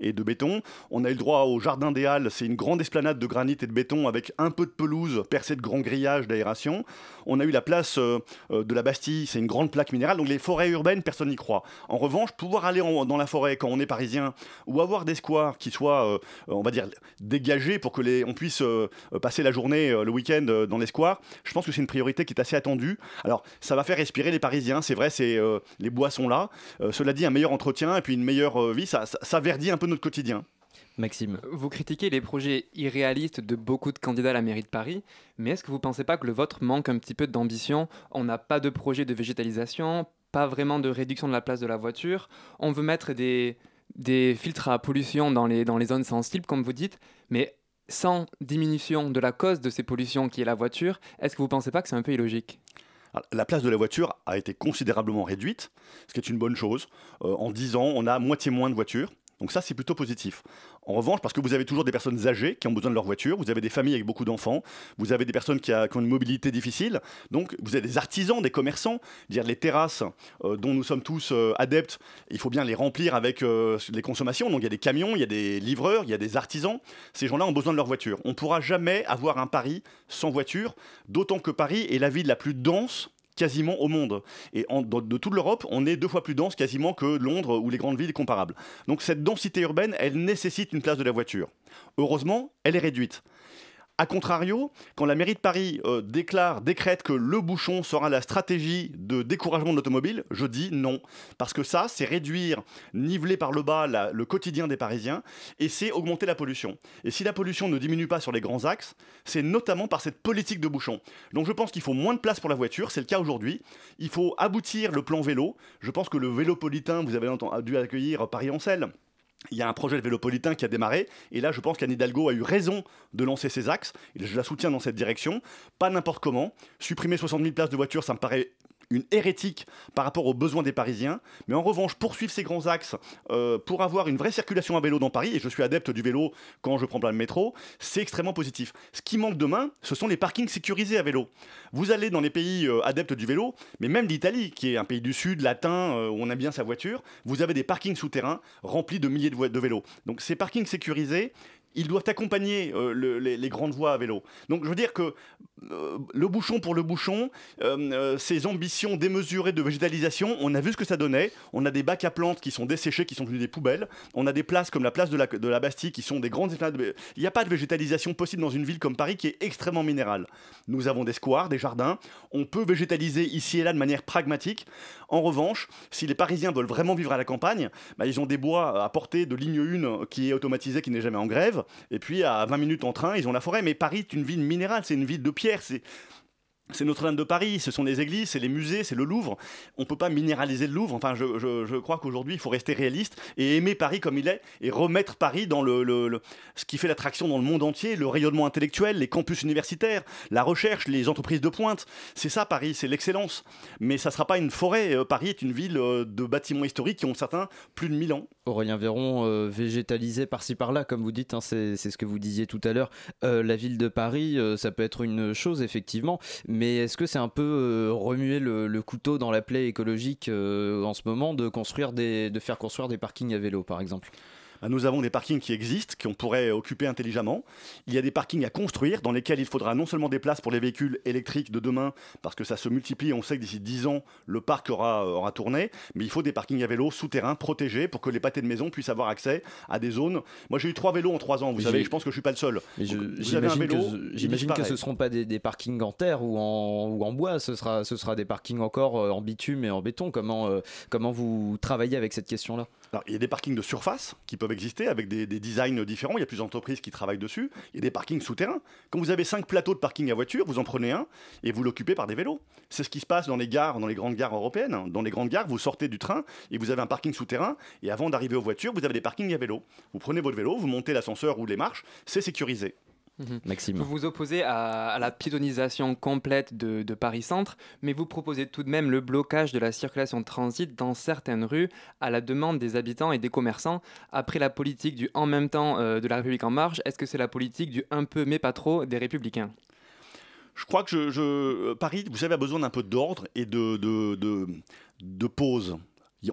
et, de béton. On a eu le droit au Jardin des Halles. C'est une grande esplanade de granit et de béton avec un peu de pelouse percée de grands grillages d'aération. On a eu la place euh, euh, de la Bastille. C'est une grande plaque minérale. Donc les forêts urbaines, personne n'y croit. En revanche, pouvoir aller dans la forêt quand on est parisien ou avoir des squares qui soient, euh, on va dire, dégagés pour que les, on puisse euh, passer la journée, euh, le week-end euh, dans les squares, je pense que c'est une priorité qui est assez attendue. Alors, ça va faire respirer les Parisiens, c'est vrai, c'est euh, les bois sont là. Euh, cela dit, un meilleur entretien et puis une meilleure euh, vie, ça, ça, ça verdit un peu notre quotidien. Maxime. Vous critiquez les projets irréalistes de beaucoup de candidats à la mairie de Paris, mais est-ce que vous ne pensez pas que le vôtre manque un petit peu d'ambition? On n'a pas de projet de végétalisation, pas vraiment de réduction de la place de la voiture. On veut mettre des, des filtres à pollution dans les, dans les zones sensibles, comme vous dites, mais sans diminution de la cause de ces pollutions qui est la voiture. Est-ce que vous ne pensez pas que c'est un peu illogique? La place de la voiture a été considérablement réduite, ce qui est une bonne chose. Euh, en 10 ans, on a moitié moins de voitures. Donc ça, c'est plutôt positif. En revanche, parce que vous avez toujours des personnes âgées qui ont besoin de leur voiture, vous avez des familles avec beaucoup d'enfants, vous avez des personnes qui, ont une mobilité difficile, donc vous avez des artisans, des commerçants, dire les terrasses euh, dont nous sommes tous euh, adeptes, il faut bien les remplir avec euh, les consommations. Donc il y a des camions, il y a des livreurs, il y a des artisans. Ces gens-là ont besoin de leur voiture. On ne pourra jamais avoir un Paris sans voiture, d'autant que Paris est la ville la plus dense quasiment au monde. Et de, de toute l'Europe, on est deux fois plus dense quasiment que Londres ou les grandes villes comparables. Donc cette densité urbaine, elle nécessite une place de la voiture. Heureusement, elle est réduite. A contrario, quand la mairie de Paris euh, déclare, décrète que le bouchon sera la stratégie de découragement de l'automobile, je dis non. Parce que ça, c'est réduire, niveler par le bas le quotidien des Parisiens et c'est augmenter la pollution. Et si la pollution ne diminue pas sur les grands axes, c'est notamment par cette politique de bouchon. Donc je pense qu'il faut moins de place pour la voiture, c'est le cas aujourd'hui. Il faut aboutir le plan vélo. Je pense que le vélopolitain, vous avez dû accueillir Paris-Ancel. Il y a un projet de vélopolitain qui a démarré, et là je pense qu'Anne Hidalgo a eu raison de lancer ses axes, et je la soutiens dans cette direction, pas n'importe comment. Supprimer 60 000 places de voiture, ça me paraît une hérétique par rapport aux besoins des Parisiens, mais en revanche poursuivre ces grands axes euh, pour avoir une vraie circulation à vélo dans Paris, et je suis adepte du vélo quand je prends plein le métro, c'est extrêmement positif. Ce qui manque demain, ce sont les parkings sécurisés à vélo. Vous allez dans les pays euh, adeptes du vélo, mais même l'Italie, qui est un pays du sud, latin, euh, où on aime bien sa voiture, vous avez des parkings souterrains remplis de milliers de, de vélos. Donc ces parkings sécurisés, ils doivent accompagner euh, le- les, grandes voies à vélo. Donc je veux dire que euh, le bouchon pour le bouchon, euh, ces ambitions démesurées de végétalisation, on a vu ce que ça donnait. On a des bacs à plantes qui sont desséchés, qui sont devenus des poubelles. On a des places comme la place de la, Bastille qui sont des grandes Il n'y a pas de végétalisation possible dans une ville comme Paris qui est extrêmement minérale. Nous avons des squares, des jardins. On peut végétaliser ici et là de manière pragmatique. En revanche, si les Parisiens veulent vraiment vivre à la campagne, bah, ils ont des bois à portée de ligne 1 qui est automatisée, qui n'est jamais en grève. Et puis à 20 minutes en train, ils ont la forêt. Mais Paris est une ville minérale, c'est une ville de pierre. C'est c'est Notre-Dame de Paris, ce sont les églises, c'est les musées, c'est le Louvre. On ne peut pas minéraliser le Louvre. Enfin, je, crois qu'aujourd'hui, il faut rester réaliste et aimer Paris comme il est et remettre Paris dans le, ce qui fait l'attraction dans le monde entier, le rayonnement intellectuel, les campus universitaires, la recherche, les entreprises de pointe. C'est ça, Paris, c'est l'excellence. Mais ça ne sera pas une forêt. Euh, Paris est une ville euh, de bâtiments historiques qui ont certains plus de 1000 ans. Aurélien Véron, euh, végétalisé par-ci par-là, comme vous dites, hein, c'est ce que vous disiez tout à l'heure. Euh, la ville de Paris, ça peut être une chose, effectivement, est-ce que c'est un peu euh, remuer le, couteau dans la plaie écologique euh, en ce moment de, construire de faire construire des parkings à vélo, par exemple? Nous avons des parkings qui existent, qu'on pourrait occuper intelligemment. Il y a des parkings à construire dans lesquels il faudra non seulement des places pour les véhicules électriques de demain, parce que ça se multiplie, on sait que d'ici 10 ans, le parc aura, aura tourné, mais il faut des parkings à vélo souterrains, protégés, pour que les pâtés de maison puissent avoir accès à des zones. Moi j'ai eu trois vélos en trois ans, vous Mais savez, je pense que je suis pas le seul. J'imagine que, ce- que ne seront pas des, des parkings en terre ou en, ou en bois, ce sera, ce sera des parkings encore euh, en bitume et en béton. Comment, euh, comment vous travaillez avec cette question-là? Alors, il y a des parkings de surface qui peuvent exister avec des, des designs différents. Il y a plusieurs entreprises qui travaillent dessus. Il y a des parkings souterrains. Quand vous avez cinq plateaux de parking à voiture, vous en prenez un et vous l'occupez par des vélos. C'est ce qui se passe dans les gares, dans les grandes gares européennes. Dans les grandes gares, vous sortez du train et vous avez un parking souterrain. Et avant d'arriver aux voitures, vous avez des parkings à vélo. Vous prenez votre vélo, vous montez l'ascenseur ou les marches, c'est sécurisé. Maxime. Vous vous opposez à, à la piétonisation complète de, de Paris-Centre, mais vous proposez tout de même le blocage de la circulation de transit dans certaines rues à la demande des habitants et des commerçants. Après la politique du en même temps euh, de la République en marche, est-ce que c'est la politique du un peu mais pas trop des républicains? Je crois que je, je- euh, Paris, vous savez, a besoin d'un peu d'ordre et de, de, de, de pause.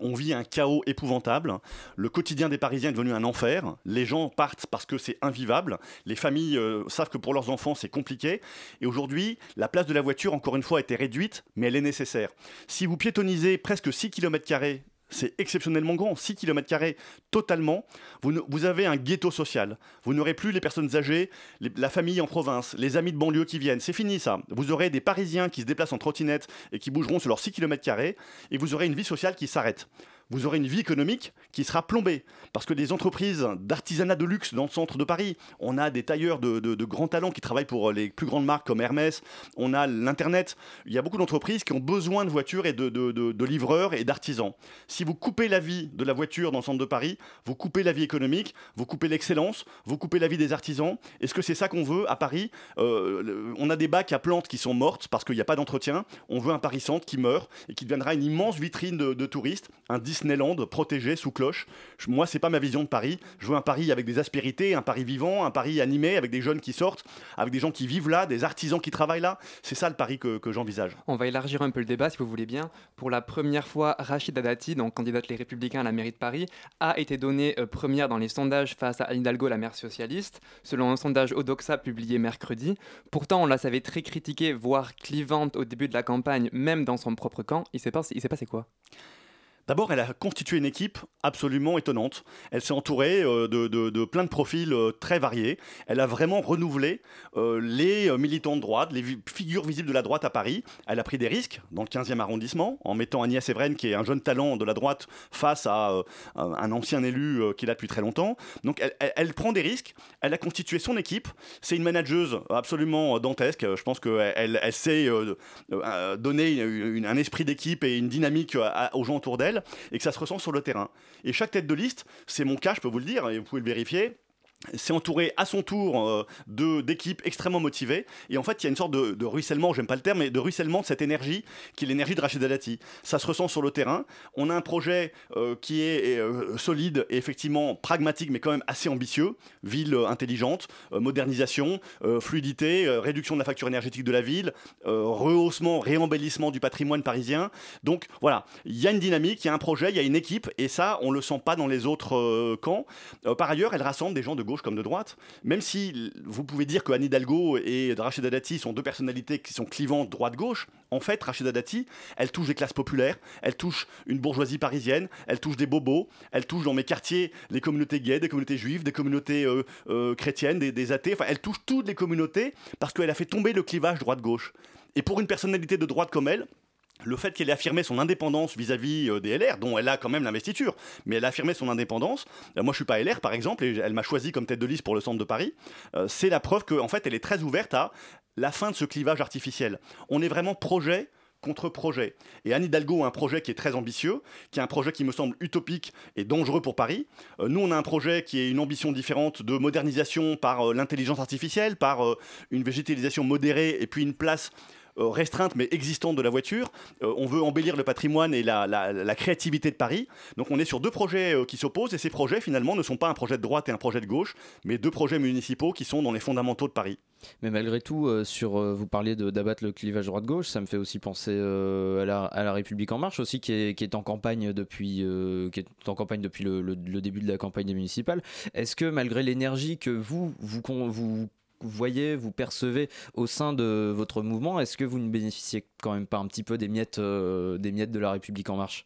On vit un chaos épouvantable. Le quotidien des Parisiens est devenu un enfer. Les gens partent parce que c'est invivable. Les familles euh, savent que pour leurs enfants, c'est compliqué. Et aujourd'hui, la place de la voiture, encore une fois, a été réduite, mais elle est nécessaire. Si vous piétonisez presque 6 km, c'est exceptionnellement grand, 6 km totalement. Vous, avez un ghetto social. Vous n'aurez plus les personnes âgées, la famille en province, les amis de banlieue qui viennent. C'est fini ça. Vous aurez des Parisiens qui se déplacent en trottinette et qui bougeront sur leurs 6 km et vous aurez une vie sociale qui s'arrête. Vous aurez une vie économique qui sera plombée. Parce que des entreprises d'artisanat de luxe dans le centre de Paris, on a des tailleurs de, de, grands talents qui travaillent pour les plus grandes marques comme Hermès, on a l'Internet. Il y a beaucoup d'entreprises qui ont besoin de voitures et de, de- livreurs et d'artisans. Si vous coupez la vie de la voiture dans le centre de Paris, vous coupez la vie économique, vous coupez l'excellence, vous coupez la vie des artisans. Est-ce que c'est ça qu'on veut à Paris? Euh, On a des bacs à plantes qui sont mortes parce qu'il n'y a pas d'entretien. On veut un Paris Centre qui meurt et qui deviendra une immense vitrine de, touristes, un Disneyland protégé sous cloche. Je- moi, c'est pas ma vision de Paris. Je veux un Paris avec des aspérités, un Paris vivant, un Paris animé, avec des jeunes qui sortent, avec des gens qui vivent là, des artisans qui travaillent là. C'est ça le Paris que, j'envisage. On va élargir un peu le débat si vous voulez bien. Pour la première fois, Rachida Dati, donc candidate Les Républicains à la mairie de Paris, a été donnée euh, première dans les sondages face à Anne Hidalgo, la maire socialiste, selon un sondage Odoxa publié mercredi. Pourtant, on la savait très critiquée, voire clivante au début de la campagne, même dans son propre camp. Il s'est passé, il s'est passé quoi? D'abord, elle a constitué une équipe absolument étonnante. Elle s'est entourée euh, de, plein de profils euh, très variés. Elle a vraiment renouvelé euh, les militants de droite, les figures visibles de la droite à Paris. Elle a pris des risques dans le 15e arrondissement en mettant Agnès Evren, qui est un jeune talent de la droite, face à un ancien élu qui est là depuis très longtemps. Donc elle, prend des risques. Elle a constitué son équipe. C'est une manageuse absolument dantesque. Je pense qu'elle elle, elle sait donner un esprit d'équipe et une dynamique aux gens autour d'elle et que ça se ressent sur le terrain. Et chaque tête de liste, c'est mon cas, je peux vous le dire, et vous pouvez le vérifier. C'est entouré à son tour euh, d'équipes extrêmement motivées et en fait il y a une sorte de, de ruissellement, j'aime pas le terme, mais de ruissellement de cette énergie qui est l'énergie de Rachida Dati. Ça se ressent sur le terrain. On a un projet euh, qui est euh, solide et effectivement pragmatique, mais quand même assez ambitieux. Ville euh, intelligente, modernisation, fluidité, réduction de la facture énergétique de la ville, rehaussement, réembellissement du patrimoine parisien. Donc voilà, il y a une dynamique, il y a un projet, il y a une équipe, et ça, on le sent pas dans les autres camps. Par ailleurs, elle rassemble des gens de comme de droite, même si vous pouvez dire que Anne Hidalgo et Rachida Dati sont deux personnalités qui sont clivantes droite-gauche. En fait, Rachida Dati, elle touche des classes populaires, elle touche une bourgeoisie parisienne, elle touche des bobos, elle touche dans mes quartiers les communautés gays, des communautés juives, des communautés euh, euh, chrétiennes, des, des athées, enfin, elle touche toutes les communautés parce qu'elle a fait tomber le clivage droite-gauche. Et pour une personnalité de droite comme elle, le fait qu'elle ait affirmé son indépendance vis-à-vis euh, des LR, dont elle a quand même l'investiture, mais elle a affirmé son indépendance. Euh, moi, je suis pas LR, par exemple, et elle m'a choisi comme tête de liste pour le centre de Paris. Euh, c'est la preuve qu'en fait, elle est très ouverte à la fin de ce clivage artificiel. On est vraiment projet contre projet. Et Anne Hidalgo a un projet qui est très ambitieux, qui est un projet qui me semble utopique et dangereux pour Paris. Nous, on a un projet qui est une ambition différente de modernisation par l'intelligence artificielle, par une végétalisation modérée et puis une place restreinte mais existante de la voiture. Euh, on veut embellir le patrimoine et la, la- créativité de Paris. Donc on est sur deux projets euh, qui s'opposent et ces projets finalement ne sont pas un projet de droite et un projet de gauche, mais deux projets municipaux qui sont dans les fondamentaux de Paris. Mais malgré tout, euh, sur, euh, vous parliez d'abattre le clivage droite-gauche, ça me fait aussi penser euh, à, la, République en marche aussi, qui est, qui est en campagne depuis, euh, qui est en campagne depuis le, le- le début de la campagne des municipales. Est-ce que malgré l'énergie que vous, vous, vous voyez, vous percevez au sein de votre mouvement, est-ce que vous ne bénéficiez quand même pas un petit peu des miettes, euh, des miettes de la République en marche?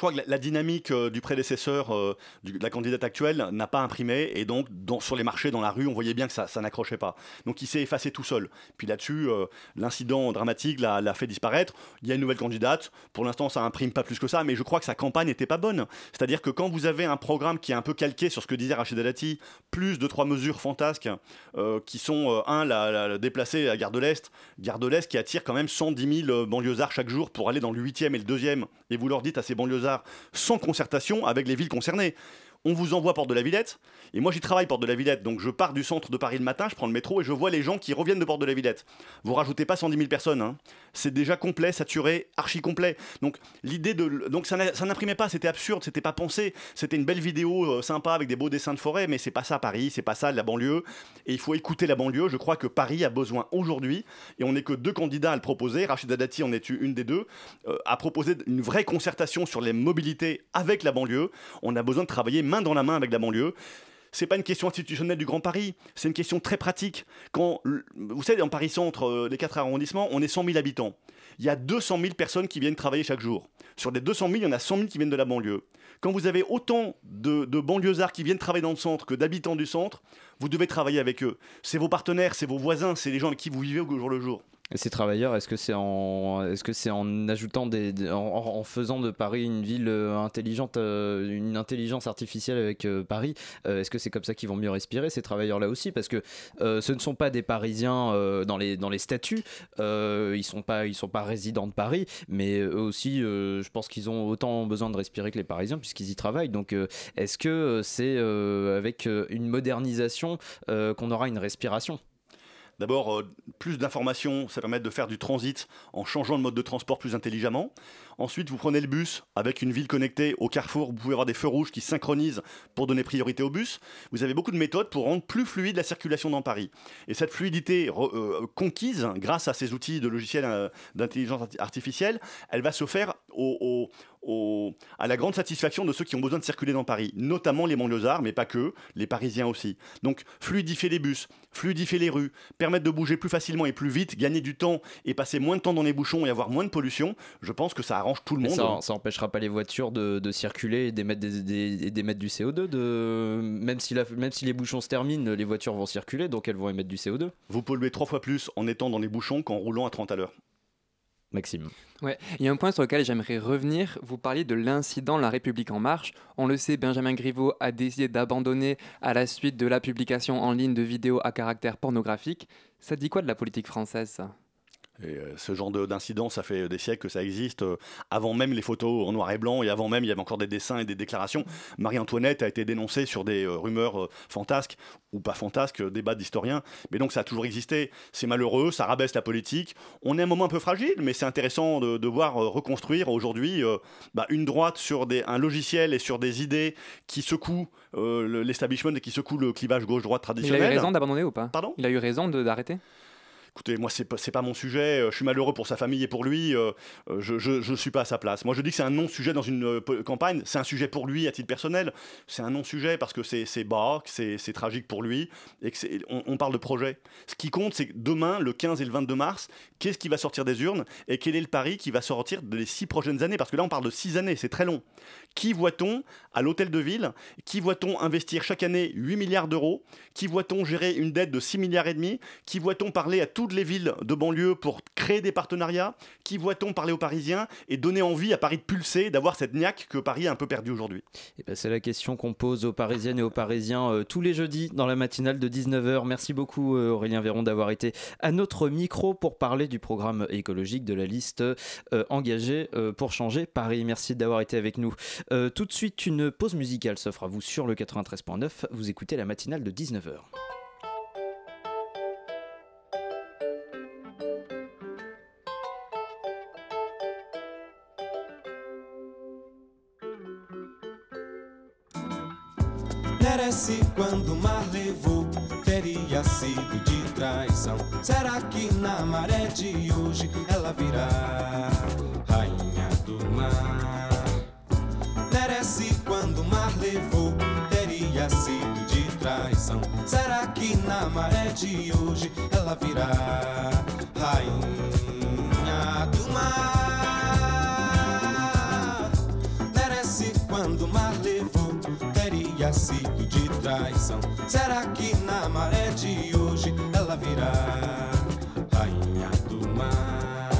Je crois que la, dynamique euh, du prédécesseur euh, de la candidate actuelle n'a pas imprimé et donc sur les marchés, dans la rue, on voyait bien que ça, n'accrochait pas. Donc il s'est effacé tout seul. Puis là-dessus, euh, l'incident dramatique l'a fait disparaître. Il y a une nouvelle candidate. Pour l'instant, ça imprime pas plus que ça, mais je crois que sa campagne n'était pas bonne. C'est-à-dire que quand vous avez un programme qui est un peu calqué sur ce que disait Rachida Dati, plus de trois mesures fantasques qui sont, un, la, la- la déplacer à Gare de l'Est, Gare de l'Est qui attire quand même 110 000 banlieusards chaque jour pour aller dans le 8e et le 2e, et vous leur dites à ces banlieusards sans concertation avec les villes concernées. On vous envoie Porte de la Villette, et moi j'y travaille Porte de la Villette, donc je pars du centre de Paris le matin, je prends le métro et je vois les gens qui reviennent de Porte de la Villette. Vous rajoutez pas 110 000 personnes, hein. c'est déjà complet, saturé, archi complet. Donc l'idée de, donc ça n'imprimait pas, c'était absurde, c'était pas pensé, c'était une belle vidéo euh, sympa avec des beaux dessins de forêt, mais c'est pas ça Paris, c'est pas ça la banlieue, et il faut écouter la banlieue. Je crois que Paris a besoin aujourd'hui, et on n'est que deux candidats à le proposer. Rachida Dati en est une des deux, euh, à proposer une vraie concertation sur les mobilités avec la banlieue. On a besoin de travailler main dans la main avec la banlieue. C'est pas une question institutionnelle du Grand Paris, c'est une question très pratique. Quand, l- vous savez, en Paris Centre, euh, les quatre arrondissements, on est 100 000 habitants. Il y a 200 000 personnes qui viennent travailler chaque jour. Sur les 200 000, il y en a 100 000 qui viennent de la banlieue. Quand vous avez autant de, de banlieusards qui viennent travailler dans le centre que d'habitants du centre, vous devez travailler avec eux. C'est vos partenaires, c'est vos voisins, c'est les gens avec qui vous vivez au jour le jour. Ces travailleurs, est-ce que c'est en, en ajoutant des, en, faisant de Paris une ville euh, intelligente, euh, une intelligence artificielle avec euh, Paris, est-ce que c'est comme ça qu'ils vont mieux respirer ces travailleurs-là aussi? Parce que ce ne sont pas des Parisiens dans les dans les statuts, ils sont pas ils sont pas résidents de Paris, mais eux aussi, je pense qu'ils ont autant besoin de respirer que les Parisiens puisqu'ils y travaillent. Donc, est-ce que c'est avec une modernisation qu'on aura une respiration? D'abord, euh, plus d'informations, ça permet de faire du transit en changeant de mode de transport plus intelligemment. Ensuite, vous prenez le bus avec une ville connectée au carrefour. Vous pouvez avoir des feux rouges qui synchronisent pour donner priorité au bus. Vous avez beaucoup de méthodes pour rendre plus fluide la circulation dans Paris. Et cette fluidité euh, conquise grâce à ces outils de logiciels euh, d'intelligence arti- artificielle, elle va se faire à la grande satisfaction de ceux qui ont besoin de circuler dans Paris, notamment les banlieusards, mais pas que, les Parisiens aussi. Donc fluidifier les bus, fluidifier les rues, permettre de bouger plus facilement et plus vite, gagner du temps et passer moins de temps dans les bouchons et avoir moins de pollution, je pense que ça arrange tout le Mais monde. ça, ça empêchera pas les voitures de, de circuler et d'émettre, des, des- et d'émettre du CO2. De... Même, si la- même si les bouchons se terminent, les voitures vont circuler, donc elles vont émettre du CO2. Vous polluez trois fois plus en étant dans les bouchons qu'en roulant à 30 à l'heure. Maxime. Ouais, il y a un point sur lequel j'aimerais revenir. Vous parliez de l'incident La République en marche. On le sait, Benjamin Griveaux a décidé d'abandonner à la suite de la publication en ligne de vidéos à caractère pornographique. Ça dit quoi de la politique française, ça? Et euh, ce genre de- d'incident, ça fait des siècles que ça existe. euh, avant même les photos en noir et blanc, et avant même, il y avait encore des dessins et des déclarations. Marie-Antoinette a été dénoncée sur des euh, rumeurs fantasques, ou pas fantasques, euh, débat d'historiens. Mais donc ça a toujours existé. C'est malheureux, ça rabaisse la politique. On est à un moment un peu fragile, mais c'est intéressant de, de voir reconstruire aujourd'hui euh, bah, une droite sur des, un logiciel et sur des idées qui secouent euh, le- l'establishment et qui secouent le clivage gauche-droite Mais Il traditionnel. a eu raison d'abandonner ou pas? Pardon? Il a eu raison d'arrêter? Écoutez, moi, c'est pas, pas mon sujet. euh, Je suis malheureux pour sa famille et pour lui. euh, euh, Je, je suis pas à sa place. Moi, je dis que c'est un non-sujet dans une campagne. C'est un sujet pour lui à titre personnel. C'est un non-sujet parce que c'est bas, que c'est tragique pour lui et que on, on parle de projet. Ce qui compte, c'est demain, le 15 et le 22 mars, qu'est-ce qui va sortir des urnes et quel est le pari qui va sortir des six prochaines années? Parce que là, on parle de six années, c'est très long. Qui voit-on à l'hôtel de ville? Qui voit-on investir chaque année 8 milliards d'euros? Qui voit-on gérer une dette de 6 milliards et demi? Qui voit-on parler à toutes les villes de banlieue pour créer des partenariats? Qui voit-on parler aux Parisiens et donner envie à Paris de pulser, d'avoir cette niaque que Paris a un peu perdu aujourd'hui? Eh ben, c'est la question qu'on pose aux Parisiennes et aux Parisiens euh, tous les jeudis dans la matinale de 19h. Merci beaucoup euh, Aurélien Véron d'avoir été à notre micro pour parler du programme écologique de la liste euh, engagée pour changer Paris. Merci d'avoir été avec nous. Euh, tout de suite, une pause musicale s'offre à vous sur le 93.9. Vous écoutez la matinale de 19h. Merece quando mar levou, teria sido de. Será que na maré de hoje ela virá? Traição. Será que na maré de hoje ela virá rainha do mar? Merece quando o mar levou, teria sido de traição. Será que na maré de hoje ela virá rainha do mar?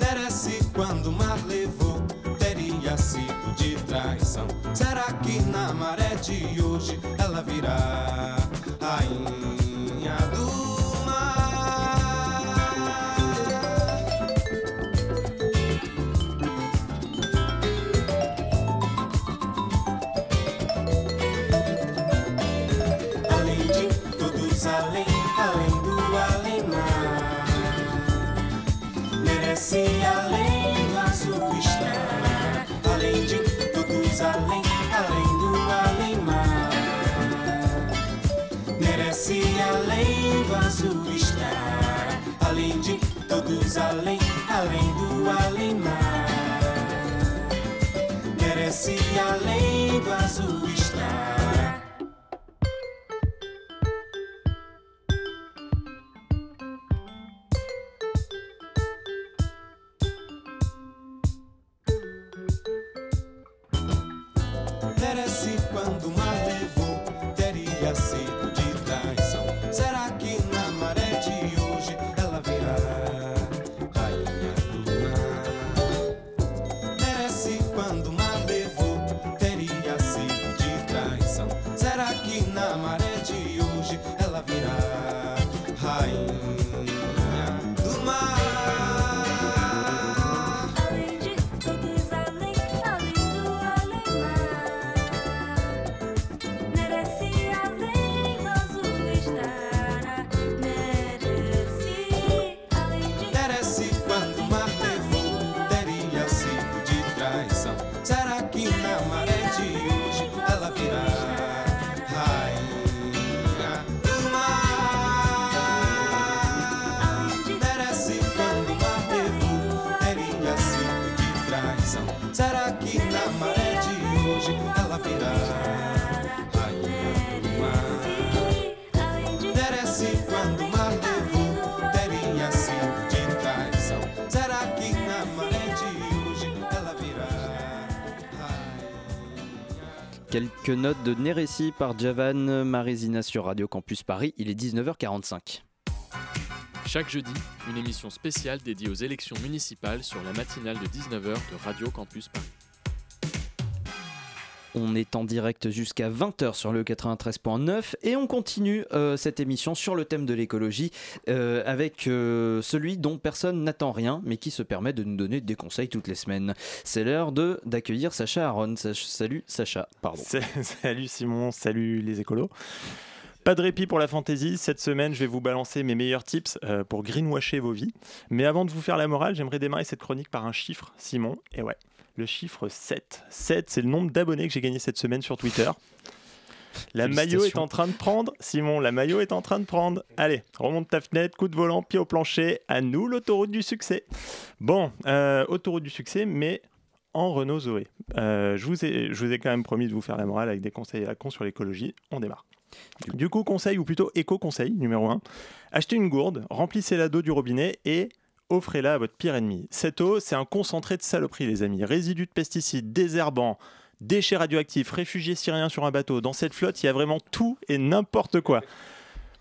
Merece quando o mar levou, teria sido de traição. Será que na maré de hoje virá além, além do além-mar. Merece além na maré. Notes de Nérécy par Javan Marézina sur Radio Campus Paris. Il est 19h45. Chaque jeudi, une émission spéciale dédiée aux élections municipales sur la matinale de 19h de Radio Campus Paris. On est en direct jusqu'à 20h sur le 93.9 et on continue euh, cette émission sur le thème de l'écologie euh, avec euh, celui dont personne n'attend rien mais qui se permet de nous donner des conseils toutes les semaines. C'est l'heure de d'accueillir Sacha Aaron. Salut Sacha, pardon. Salut Simon, salut les écolos. Pas de répit pour la fantaisie. Cette semaine, je vais vous balancer mes meilleurs tips pour greenwasher vos vies. Mais avant de vous faire la morale, j'aimerais démarrer cette chronique par un chiffre, Simon. Et ouais, le chiffre 7. 7, c'est le nombre d'abonnés que j'ai gagné cette semaine sur Twitter. La maillot est en train de prendre. Simon, la maillot est en train de prendre. Allez, remonte ta fenêtre, coup de volant, pied au plancher. À nous l'autoroute du succès. Bon, euh, autoroute du succès, mais en Renault Zoé. Euh, je, vous ai, je vous ai quand même promis de vous faire la morale avec des conseils à la con sur l'écologie. On démarre. Du coup, conseil, ou plutôt éco-conseil, numéro 1. Achetez une gourde, remplissez-la d'eau du robinet et offrez-la à votre pire ennemi. Cette eau, c'est un concentré de saloperies, les amis. Résidus de pesticides, désherbants, déchets radioactifs, réfugiés syriens sur un bateau. Dans cette flotte, il y a vraiment tout et n'importe quoi.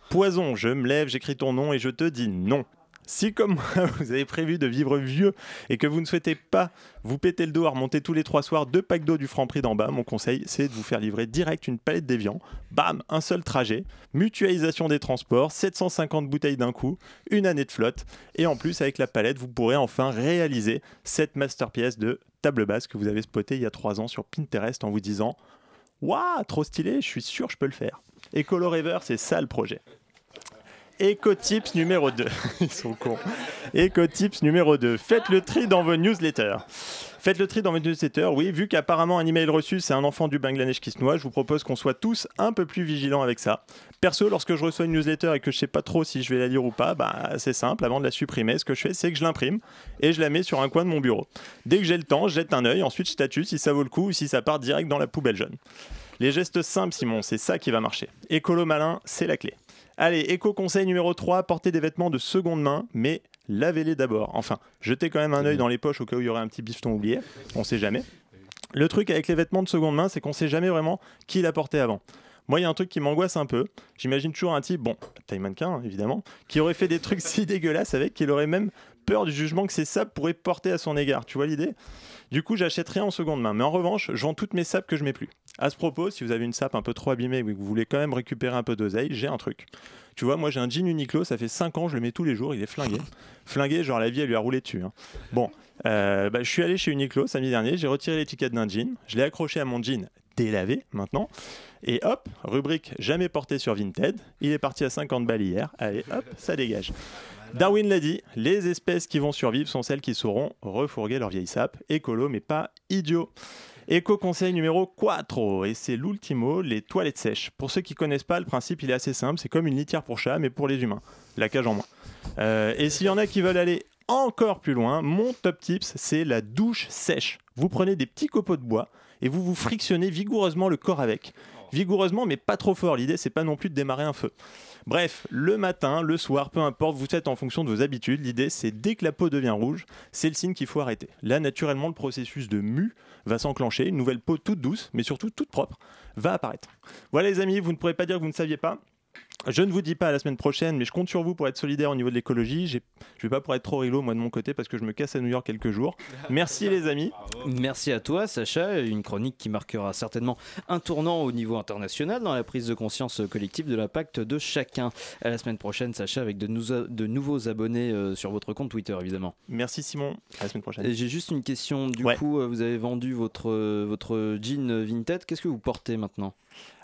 Poison, je me lève, j'écris ton nom et je te dis non. Si comme moi, vous avez prévu de vivre vieux et que vous ne souhaitez pas vous péter le dos à remonter tous les trois soirs deux packs d'eau du franc prix d'en bas, mon conseil, c'est de vous faire livrer direct une palette d'évian. Bam, un seul trajet, mutualisation des transports, 750 bouteilles d'un coup, une année de flotte. Et en plus, avec la palette, vous pourrez enfin réaliser cette masterpiece de table basse que vous avez spotée il y a trois ans sur Pinterest en vous disant Waouh, trop stylé, je suis sûr je peux le faire. Écolo Rêveur, c'est ça le projet. Éco-tips numéro 2. Ils sont cons. Éco-tips numéro 2. Faites le tri dans vos newsletters. Faites le tri dans vos newsletters. Oui, vu qu'apparemment un email reçu, c'est un enfant du Bangladesh qui se noie, je vous propose qu'on soit tous un peu plus vigilants avec ça. Perso, lorsque je reçois une newsletter et que je sais pas trop si je vais la lire ou pas, bah, c'est simple. Avant de la supprimer, ce que je fais, c'est que je l'imprime et je la mets sur un coin de mon bureau. Dès que j'ai le temps, je jette un œil, ensuite je statue si ça vaut le coup ou si ça part direct dans la poubelle jaune. Les gestes simples, Simon, c'est ça qui va marcher. Écolo malin, c'est la clé. Allez, éco-conseil numéro 3, portez des vêtements de seconde main, mais lavez-les d'abord. Enfin, jetez quand même un œil dans les poches au cas où il y aurait un petit bifton oublié, on sait jamais. Le truc avec les vêtements de seconde main, c'est qu'on sait jamais vraiment qui l'a porté avant. Moi, il y a un truc qui m'angoisse un peu. J'imagine toujours un type, bon, taille mannequin hein, évidemment, qui aurait fait des trucs si dégueulasses avec qu'il aurait même peur du jugement que ses sapes pourraient porter à son égard. Tu vois l'idée? Du coup, j'achète rien en seconde main. Mais en revanche, je vends toutes mes sapes que je mets plus. À ce propos, si vous avez une sape un peu trop abîmée mais que vous voulez quand même récupérer un peu d'oseille, j'ai un truc. Tu vois, moi j'ai un jean Uniqlo, ça fait 5 ans, je le mets tous les jours, il est flingué. Flingué, genre la vie elle lui a roulé dessus. hein. Bon, euh, bah, je suis allé chez Uniqlo samedi dernier, j'ai retiré l'étiquette d'un jean, je l'ai accroché à mon jean délavé maintenant, et hop, rubrique jamais porté sur Vinted, il est parti à 50 balles hier, allez hop, ça dégage. Darwin l'a dit, les espèces qui vont survivre sont celles qui sauront refourguer leur vieille sape, écolo mais pas idiot. Éco-conseil numéro 4, et c'est l'ultimo, les toilettes sèches. Pour ceux qui connaissent pas, le principe il est assez simple, c'est comme une litière pour chat, mais pour les humains. La cage en moins. Euh, et s'il y en a qui veulent aller encore plus loin, mon top tips, c'est la douche sèche. Vous prenez des petits copeaux de bois et vous vous frictionnez vigoureusement le corps avec. Vigoureusement, mais pas trop fort. L'idée, c'est pas non plus de démarrer un feu. Bref, le matin, le soir, peu importe, vous faites en fonction de vos habitudes. L'idée, c'est dès que la peau devient rouge, c'est le signe qu'il faut arrêter. Là, naturellement, le processus de mue va s'enclencher. Une nouvelle peau toute douce, mais surtout toute propre, va apparaître. Voilà, les amis, vous ne pourrez pas dire que vous ne saviez pas. Je ne vous dis pas à la semaine prochaine, mais je compte sur vous pour être solidaire au niveau de l'écologie. Je vais pas pour être trop rilo, moi, de mon côté, parce que je me casse à New York quelques jours. Merci, les amis. Merci à toi, Sacha. Une chronique qui marquera certainement un tournant au niveau international dans la prise de conscience collective de l'impact de chacun. À la semaine prochaine, Sacha, avec de, nou- de nouveaux abonnés euh, sur votre compte Twitter, évidemment. Merci, Simon. À la semaine prochaine. J'ai juste une question. Du Ouais. coup, euh, vous avez vendu votre, euh, votre jean Vinted. Qu'est-ce que vous portez maintenant?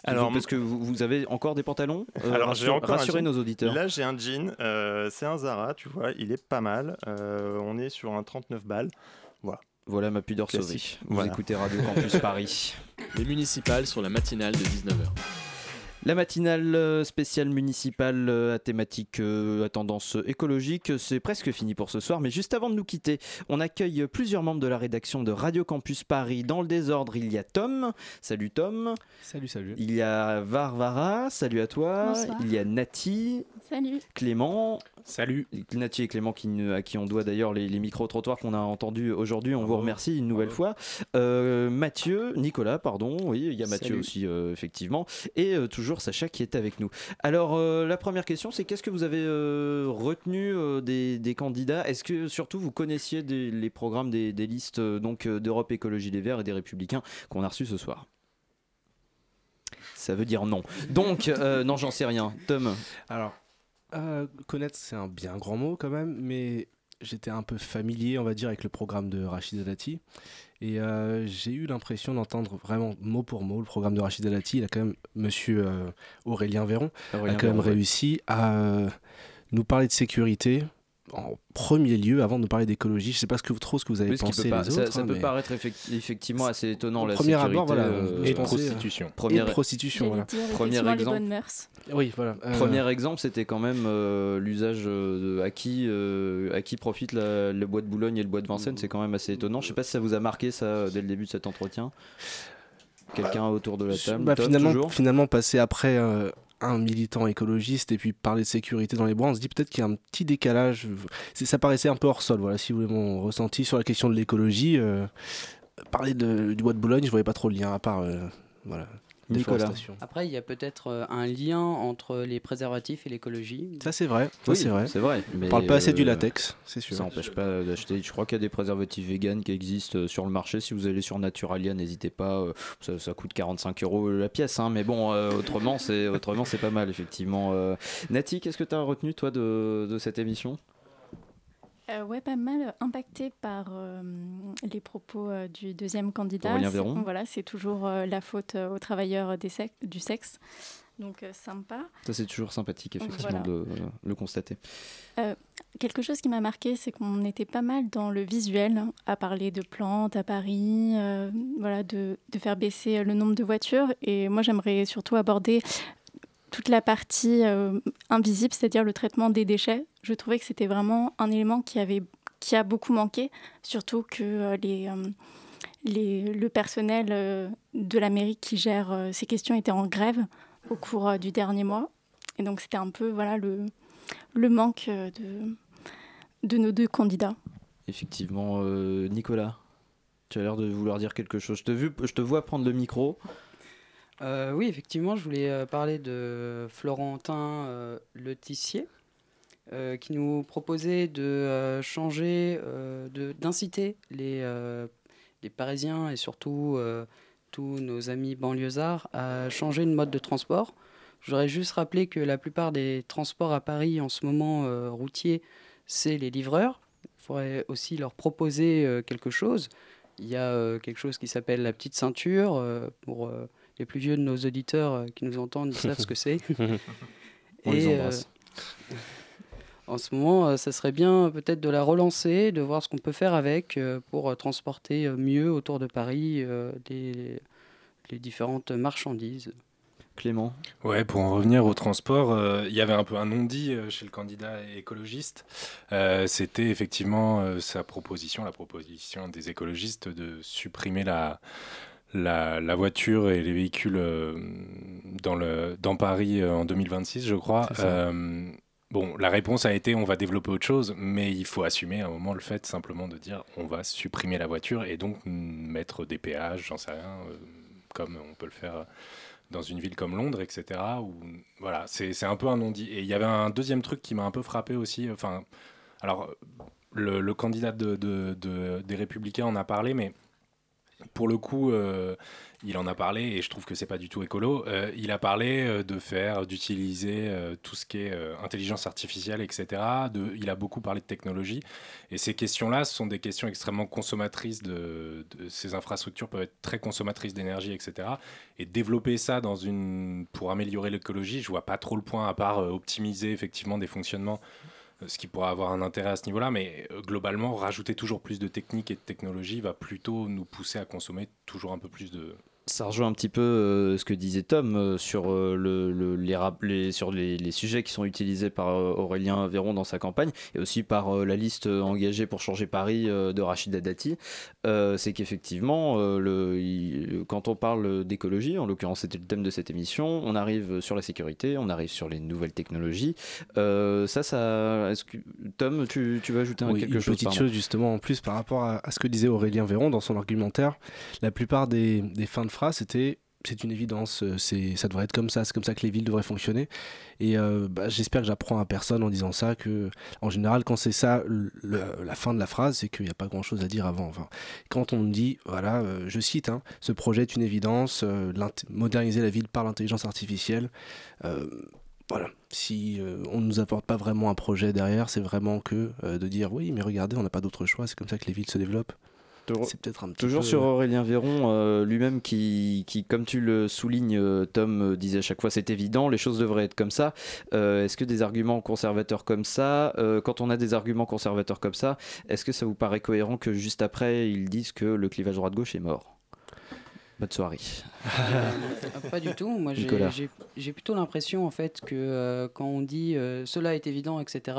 Alors, parce que vous, vous avez encore des pantalons Euh, Alors, rassure- j'ai encore rassurez nos auditeurs. Là, j'ai un jean. euh, c'est un Zara, tu vois. Il est pas mal. Euh, on est sur un 39 balles. Voilà. Voilà ma pudeur sauvée. Vous Voilà. écoutez Radio Campus Paris. Les municipales sur la matinale de 19h. La matinale euh, spéciale municipale euh, à thématique euh, à tendance écologique, c'est presque fini pour ce soir. Mais juste avant de nous quitter, on accueille plusieurs membres de la rédaction de Radio Campus Paris. Dans le désordre, il y a Tom. Salut Tom. Salut, salut. Il y a Varvara. Salut à toi. Bonsoir. Il y a Nati. Salut. Clément. Salut. Nati et Clément qui, à qui on doit d'ailleurs les, les micro-trottoirs qu'on a entendus aujourd'hui. On vous remercie une nouvelle fois. Euh, Mathieu, Nicolas, pardon. Oui, il y a Mathieu Salut. aussi, euh, effectivement. Et euh, toujours Sacha qui est avec nous. Alors, euh, la première question, c'est qu'est-ce que vous avez euh, retenu euh, des, des candidats? Est-ce que surtout vous connaissiez des- les programmes des, des listes donc euh, d'Europe Écologie Les Verts et des Républicains qu'on a reçus ce soir? Ça veut dire non. Donc, euh, non, j'en sais rien. Tom? Alors, euh, connaître, c'est un bien grand mot quand même, mais j'étais un peu familier, on va dire, avec le programme de Rachid Dati. Et euh, j'ai eu l'impression d'entendre vraiment mot pour mot le programme de Rachid Dati. Il a quand même, monsieur euh, Aurélien Véron, Aurélien a quand même ouais. réussi à nous parler de sécurité en premier lieu avant de nous parler d'écologie. Je sais pas ce que vous, trop ce que vous avez Oui, pensé peut pas- les ça, autres. ça hein, peut mais- paraître effec- effectivement assez étonnant. La premier abord, sécurité, voilà, euh, pensais, prostitution. Premier- Et prostitution, J'allais voilà. Premier les exemple. bonnes mœurs. Oui, voilà. euh, Premier exemple, c'était quand même euh, l'usage euh, à qui, euh, à qui profite la- le bois de Boulogne et le bois de Vincennes. C'est quand même assez étonnant. Je sais pas si ça vous a marqué ça dès le début de cet entretien. Quelqu'un autour de la table Bah, Tom, finalement, toujours? finalement, passer après euh, un militant écologiste et puis parler de sécurité dans les bois, on se dit peut-être qu'il y a un petit décalage. Ça paraissait un peu hors sol. Voilà, si vous voulez mon ressenti sur la question de l'écologie. euh, parler du bois de Boulogne, je voyais pas trop le lien à part. euh, voilà. Nicolas. Après, il y a peut-être euh, un lien entre les préservatifs et l'écologie. Ça, c'est vrai. Ça, Oui, c'est vrai. C'est vrai. On parle pas assez du euh, latex, c'est sûr. Ça n'empêche pas d'acheter. Je crois qu'il y a des préservatifs véganes qui existent euh, sur le marché. Si vous allez sur Naturalia, n'hésitez pas. Ça, ça coûte 45 euros la pièce. hein, mais bon, euh, autrement, c'est autrement c'est pas mal, effectivement. Euh, Nati, qu'est-ce que tu as retenu, toi, de, de cette émission? Euh, ouais, pas mal impacté par euh, les propos euh, du deuxième candidat. Voilà, c'est toujours euh, la faute euh, aux travailleurs des sex- du sexe. Donc, euh, sympa. Ça, c'est toujours sympathique, effectivement, Voilà. de euh, le constater. Euh, quelque chose qui m'a marqué, c'est qu'on était pas mal dans le visuel, hein, à parler de plantes à Paris, euh, voilà, de, de faire baisser le nombre de voitures. Et moi, j'aimerais surtout aborder toute la partie euh, invisible, c'est-à-dire le traitement des déchets. Je trouvais que c'était vraiment un élément qui, avait, qui a beaucoup manqué, surtout que euh, les, euh, les- le personnel euh, de la mairie qui gère ces questions était en grève au cours du dernier mois. Et donc c'était un peu voilà, le, le manque de, de nos deux candidats. Effectivement, euh, Nicolas, tu as l'air de vouloir dire quelque chose. Je te, vu, je te vois prendre le micro. Euh, oui, effectivement, je voulais parler de Florentin euh, Le Tissier, euh, qui nous proposait de euh, changer, euh, d'inciter les, euh, les Parisiens et surtout tous nos amis banlieusards à changer de mode de transport. Je voudrais juste rappeler que la plupart des transports à Paris en ce moment routiers, c'est les livreurs. Il faudrait aussi leur proposer quelque chose. Il y a quelque chose qui s'appelle la petite ceinture. pour les plus vieux de nos auditeurs qui nous entendent, ils savent ce que c'est. On les embrasse. euh, en ce moment, euh, ça serait bien euh, peut-être de la relancer, de voir ce qu'on peut faire avec euh, pour euh, transporter mieux autour de Paris euh, les, les différentes marchandises. Clément Ouais, pour en revenir au transport, euh, il y avait un peu un non-dit euh, chez le candidat écologiste. Euh, C'était effectivement euh, sa proposition, la proposition des écologistes de supprimer la, la, la voiture et les véhicules euh, dans, le, dans Paris euh, en 2026, je crois. Bon, la réponse a été on va développer autre chose, mais il faut assumer à un moment le fait simplement de dire on va supprimer la voiture et donc mettre des péages, j'en sais rien, euh, comme on peut le faire dans une ville comme Londres, etc. Voilà, c'est un peu un non-dit. Et il y avait un deuxième truc qui m'a un peu frappé aussi. Enfin, alors, le, candidat de, de- de- des Républicains en a parlé, mais pour le coup, euh, il en a parlé et je trouve que c'est pas du tout écolo. Euh, il a parlé euh, de faire, d'utiliser tout ce qui est intelligence artificielle, etc. Il a beaucoup parlé de technologie et ces questions-là sont des questions extrêmement consommatrices de, de- ces infrastructures peuvent être très consommatrices d'énergie, etc. Et développer ça dans une pour améliorer l'écologie, je vois pas trop le point à part optimiser effectivement des fonctionnements ce qui pourrait avoir un intérêt à ce niveau-là, mais euh, globalement, rajouter toujours plus de techniques et de technologies va plutôt nous pousser à consommer toujours un peu plus de, ça rejoint un petit peu euh, ce que disait Tom euh, sur, euh, le, le- les, sur les, les sujets qui sont utilisés par Aurélien Véron dans sa campagne et aussi par la liste engagée pour changer Paris de Rachida Dati. C'est qu'effectivement, quand on parle d'écologie, en l'occurrence c'était le thème de cette émission, on arrive sur la sécurité, on arrive sur les nouvelles technologies. Ça, ça. Est-ce que Tom, tu, tu veux ajouter un- Oui, quelque une chose petite pardon? chose justement en plus par rapport à, à ce que disait Aurélien Véron dans son argumentaire. La plupart des, des fins de phrase c'était c'est une évidence, euh, c'est ça devrait être comme ça, c'est comme ça que les villes devraient fonctionner. Et euh, bah, j'espère que j'apprends à personne en disant ça que en général quand c'est ça la fin de la phrase, c'est qu'il n'y a pas grand chose à dire avant. Enfin, quand on me dit voilà, euh, je cite, hein, ce projet est une évidence, moderniser la ville par l'intelligence artificielle. voilà, si on ne nous apporte pas vraiment un projet derrière, c'est vraiment que de dire oui, mais regardez, on n'a pas d'autre choix, c'est comme ça que les villes se développent. C'est peut-être un petit Toujours peu- sur Aurélien Véron, euh, lui-même qui, qui, comme tu le soulignes, euh, Tom euh, disait à chaque fois, c'est évident, les choses devraient être comme ça. Euh, est-ce que des arguments conservateurs comme ça, euh, quand on a des arguments conservateurs comme ça, est-ce que ça vous paraît cohérent que juste après, ils disent que le clivage droite-gauche est mort? Bonne soirée. Pas du tout. Moi, j'ai- Nicolas. j'ai j'ai plutôt l'impression en fait que euh, quand on dit euh, cela est évident, etc.,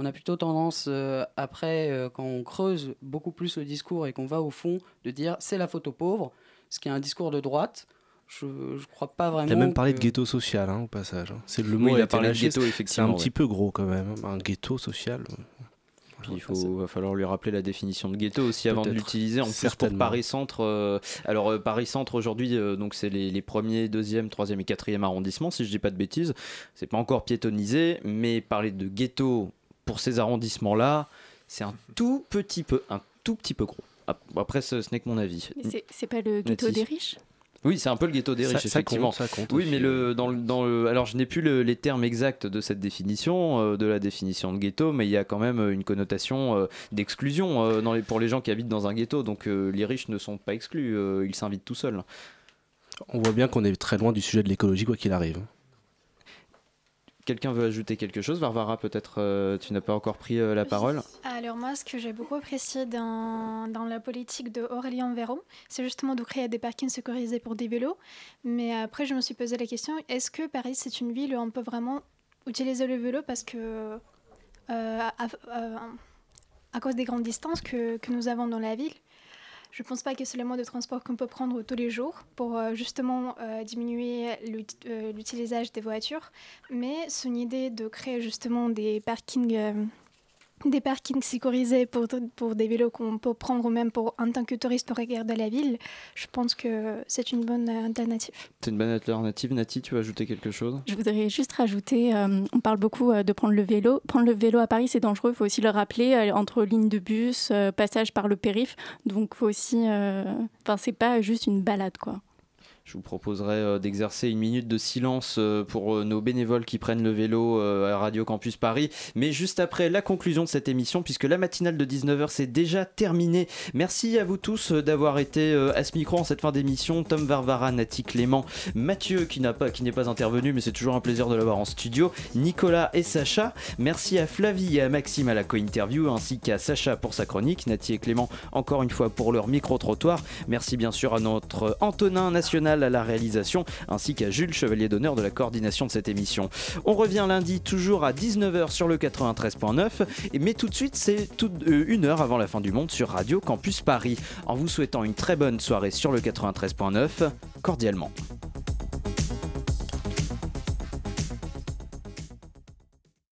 on a plutôt tendance euh, après, euh, quand on creuse beaucoup plus le discours et qu'on va au fond, de dire c'est la faute aux pauvres, ce qui est un discours de droite. Je ne crois pas vraiment. Il a même parlé de ghetto social hein, au passage. hein. C'est le Oui, mot il a parlé de ghetto, effectivement, C'est un ouais. petit peu gros quand même. hein. Un ghetto social. Puis il faut, va falloir lui rappeler la définition de ghetto aussi avant de l'utiliser. En plus pour. Paris Centre, euh, alors euh, Paris Centre aujourd'hui, euh, donc c'est les, les premiers, deuxième, troisième et quatrième arrondissements, si je dis pas de bêtises. C'est pas encore piétonnisé, mais parler de ghetto pour ces arrondissements-là, c'est un tout petit peu, un tout petit peu gros. Ap- Après, ce, ce n'est que mon avis. Mais c'est- pas le ghetto Nati. des riches? Oui, c'est un peu le ghetto des riches, ça effectivement. compte, ça compte oui, aussi, mais le, dans, le, dans le- alors je n'ai plus le- les termes exacts de cette définition, euh, de la définition de ghetto, mais il y a quand même euh, une connotation euh, d'exclusion euh, dans les- pour les gens qui habitent dans un ghetto. Donc euh, les riches ne sont pas exclus, euh, ils s'invitent tout seuls. On voit bien qu'on est très loin du sujet de l'écologie, quoi qu'il arrive. Quelqu'un veut ajouter quelque chose Varvara, peut-être euh, tu n'as pas encore pris euh, la parole Alors moi, ce que j'ai beaucoup apprécié dans, dans la politique de Aurélien Véron, c'est justement de créer des parkings sécurisés pour des vélos. Mais après, je me suis posé la question, est-ce que Paris, c'est une ville où on peut vraiment utiliser le vélo parce que, euh, à, à- à cause des grandes distances que, que nous avons dans la ville, je ne pense pas que c'est le mode de transport qu'on peut prendre tous les jours pour euh, justement euh, diminuer euh, l'utilisation des voitures. Mais une idée de créer justement des parkings, des parkings sécurisés pour, pour des vélos qu'on peut prendre même pour, en tant que touriste pour regarder la ville. Je pense que c'est une bonne euh, alternative. C'est une bonne alternative. Nati, tu veux ajouter quelque chose? Je voudrais juste rajouter, euh, on parle beaucoup euh, de prendre le vélo. Prendre le vélo à Paris, c'est dangereux, il faut aussi le rappeler, euh, entre lignes de bus, euh, passage par le périph'. Donc, faut aussi. euh, Enfin, c'est pas juste une balade, quoi. Je vous proposerai euh, d'exercer une minute de silence euh, pour euh, nos bénévoles qui prennent le vélo à Radio Campus Paris. Mais juste après la conclusion de cette émission, puisque la matinale de 19h c'est déjà terminée. Merci à vous tous d'avoir été à ce micro en cette fin d'émission. Tom Varvara, Nati Clément, Mathieu qui n'a pas, n'est pas intervenu, mais c'est toujours un plaisir de l'avoir en studio. Nicolas et Sacha. Merci à Flavie et à Maxime à la co-interview, ainsi qu'à Sacha pour sa chronique. Nati et Clément encore une fois pour leur micro-trottoir. Merci bien sûr à notre Antonin National à la réalisation, ainsi qu'à Jules Chevalier d'honneur de la coordination de cette émission. On revient lundi toujours à 19h sur le 93.9, et mais tout de suite c'est euh, une heure avant la fin du monde sur Radio Campus Paris. En vous souhaitant une très bonne soirée sur le 93.9, cordialement.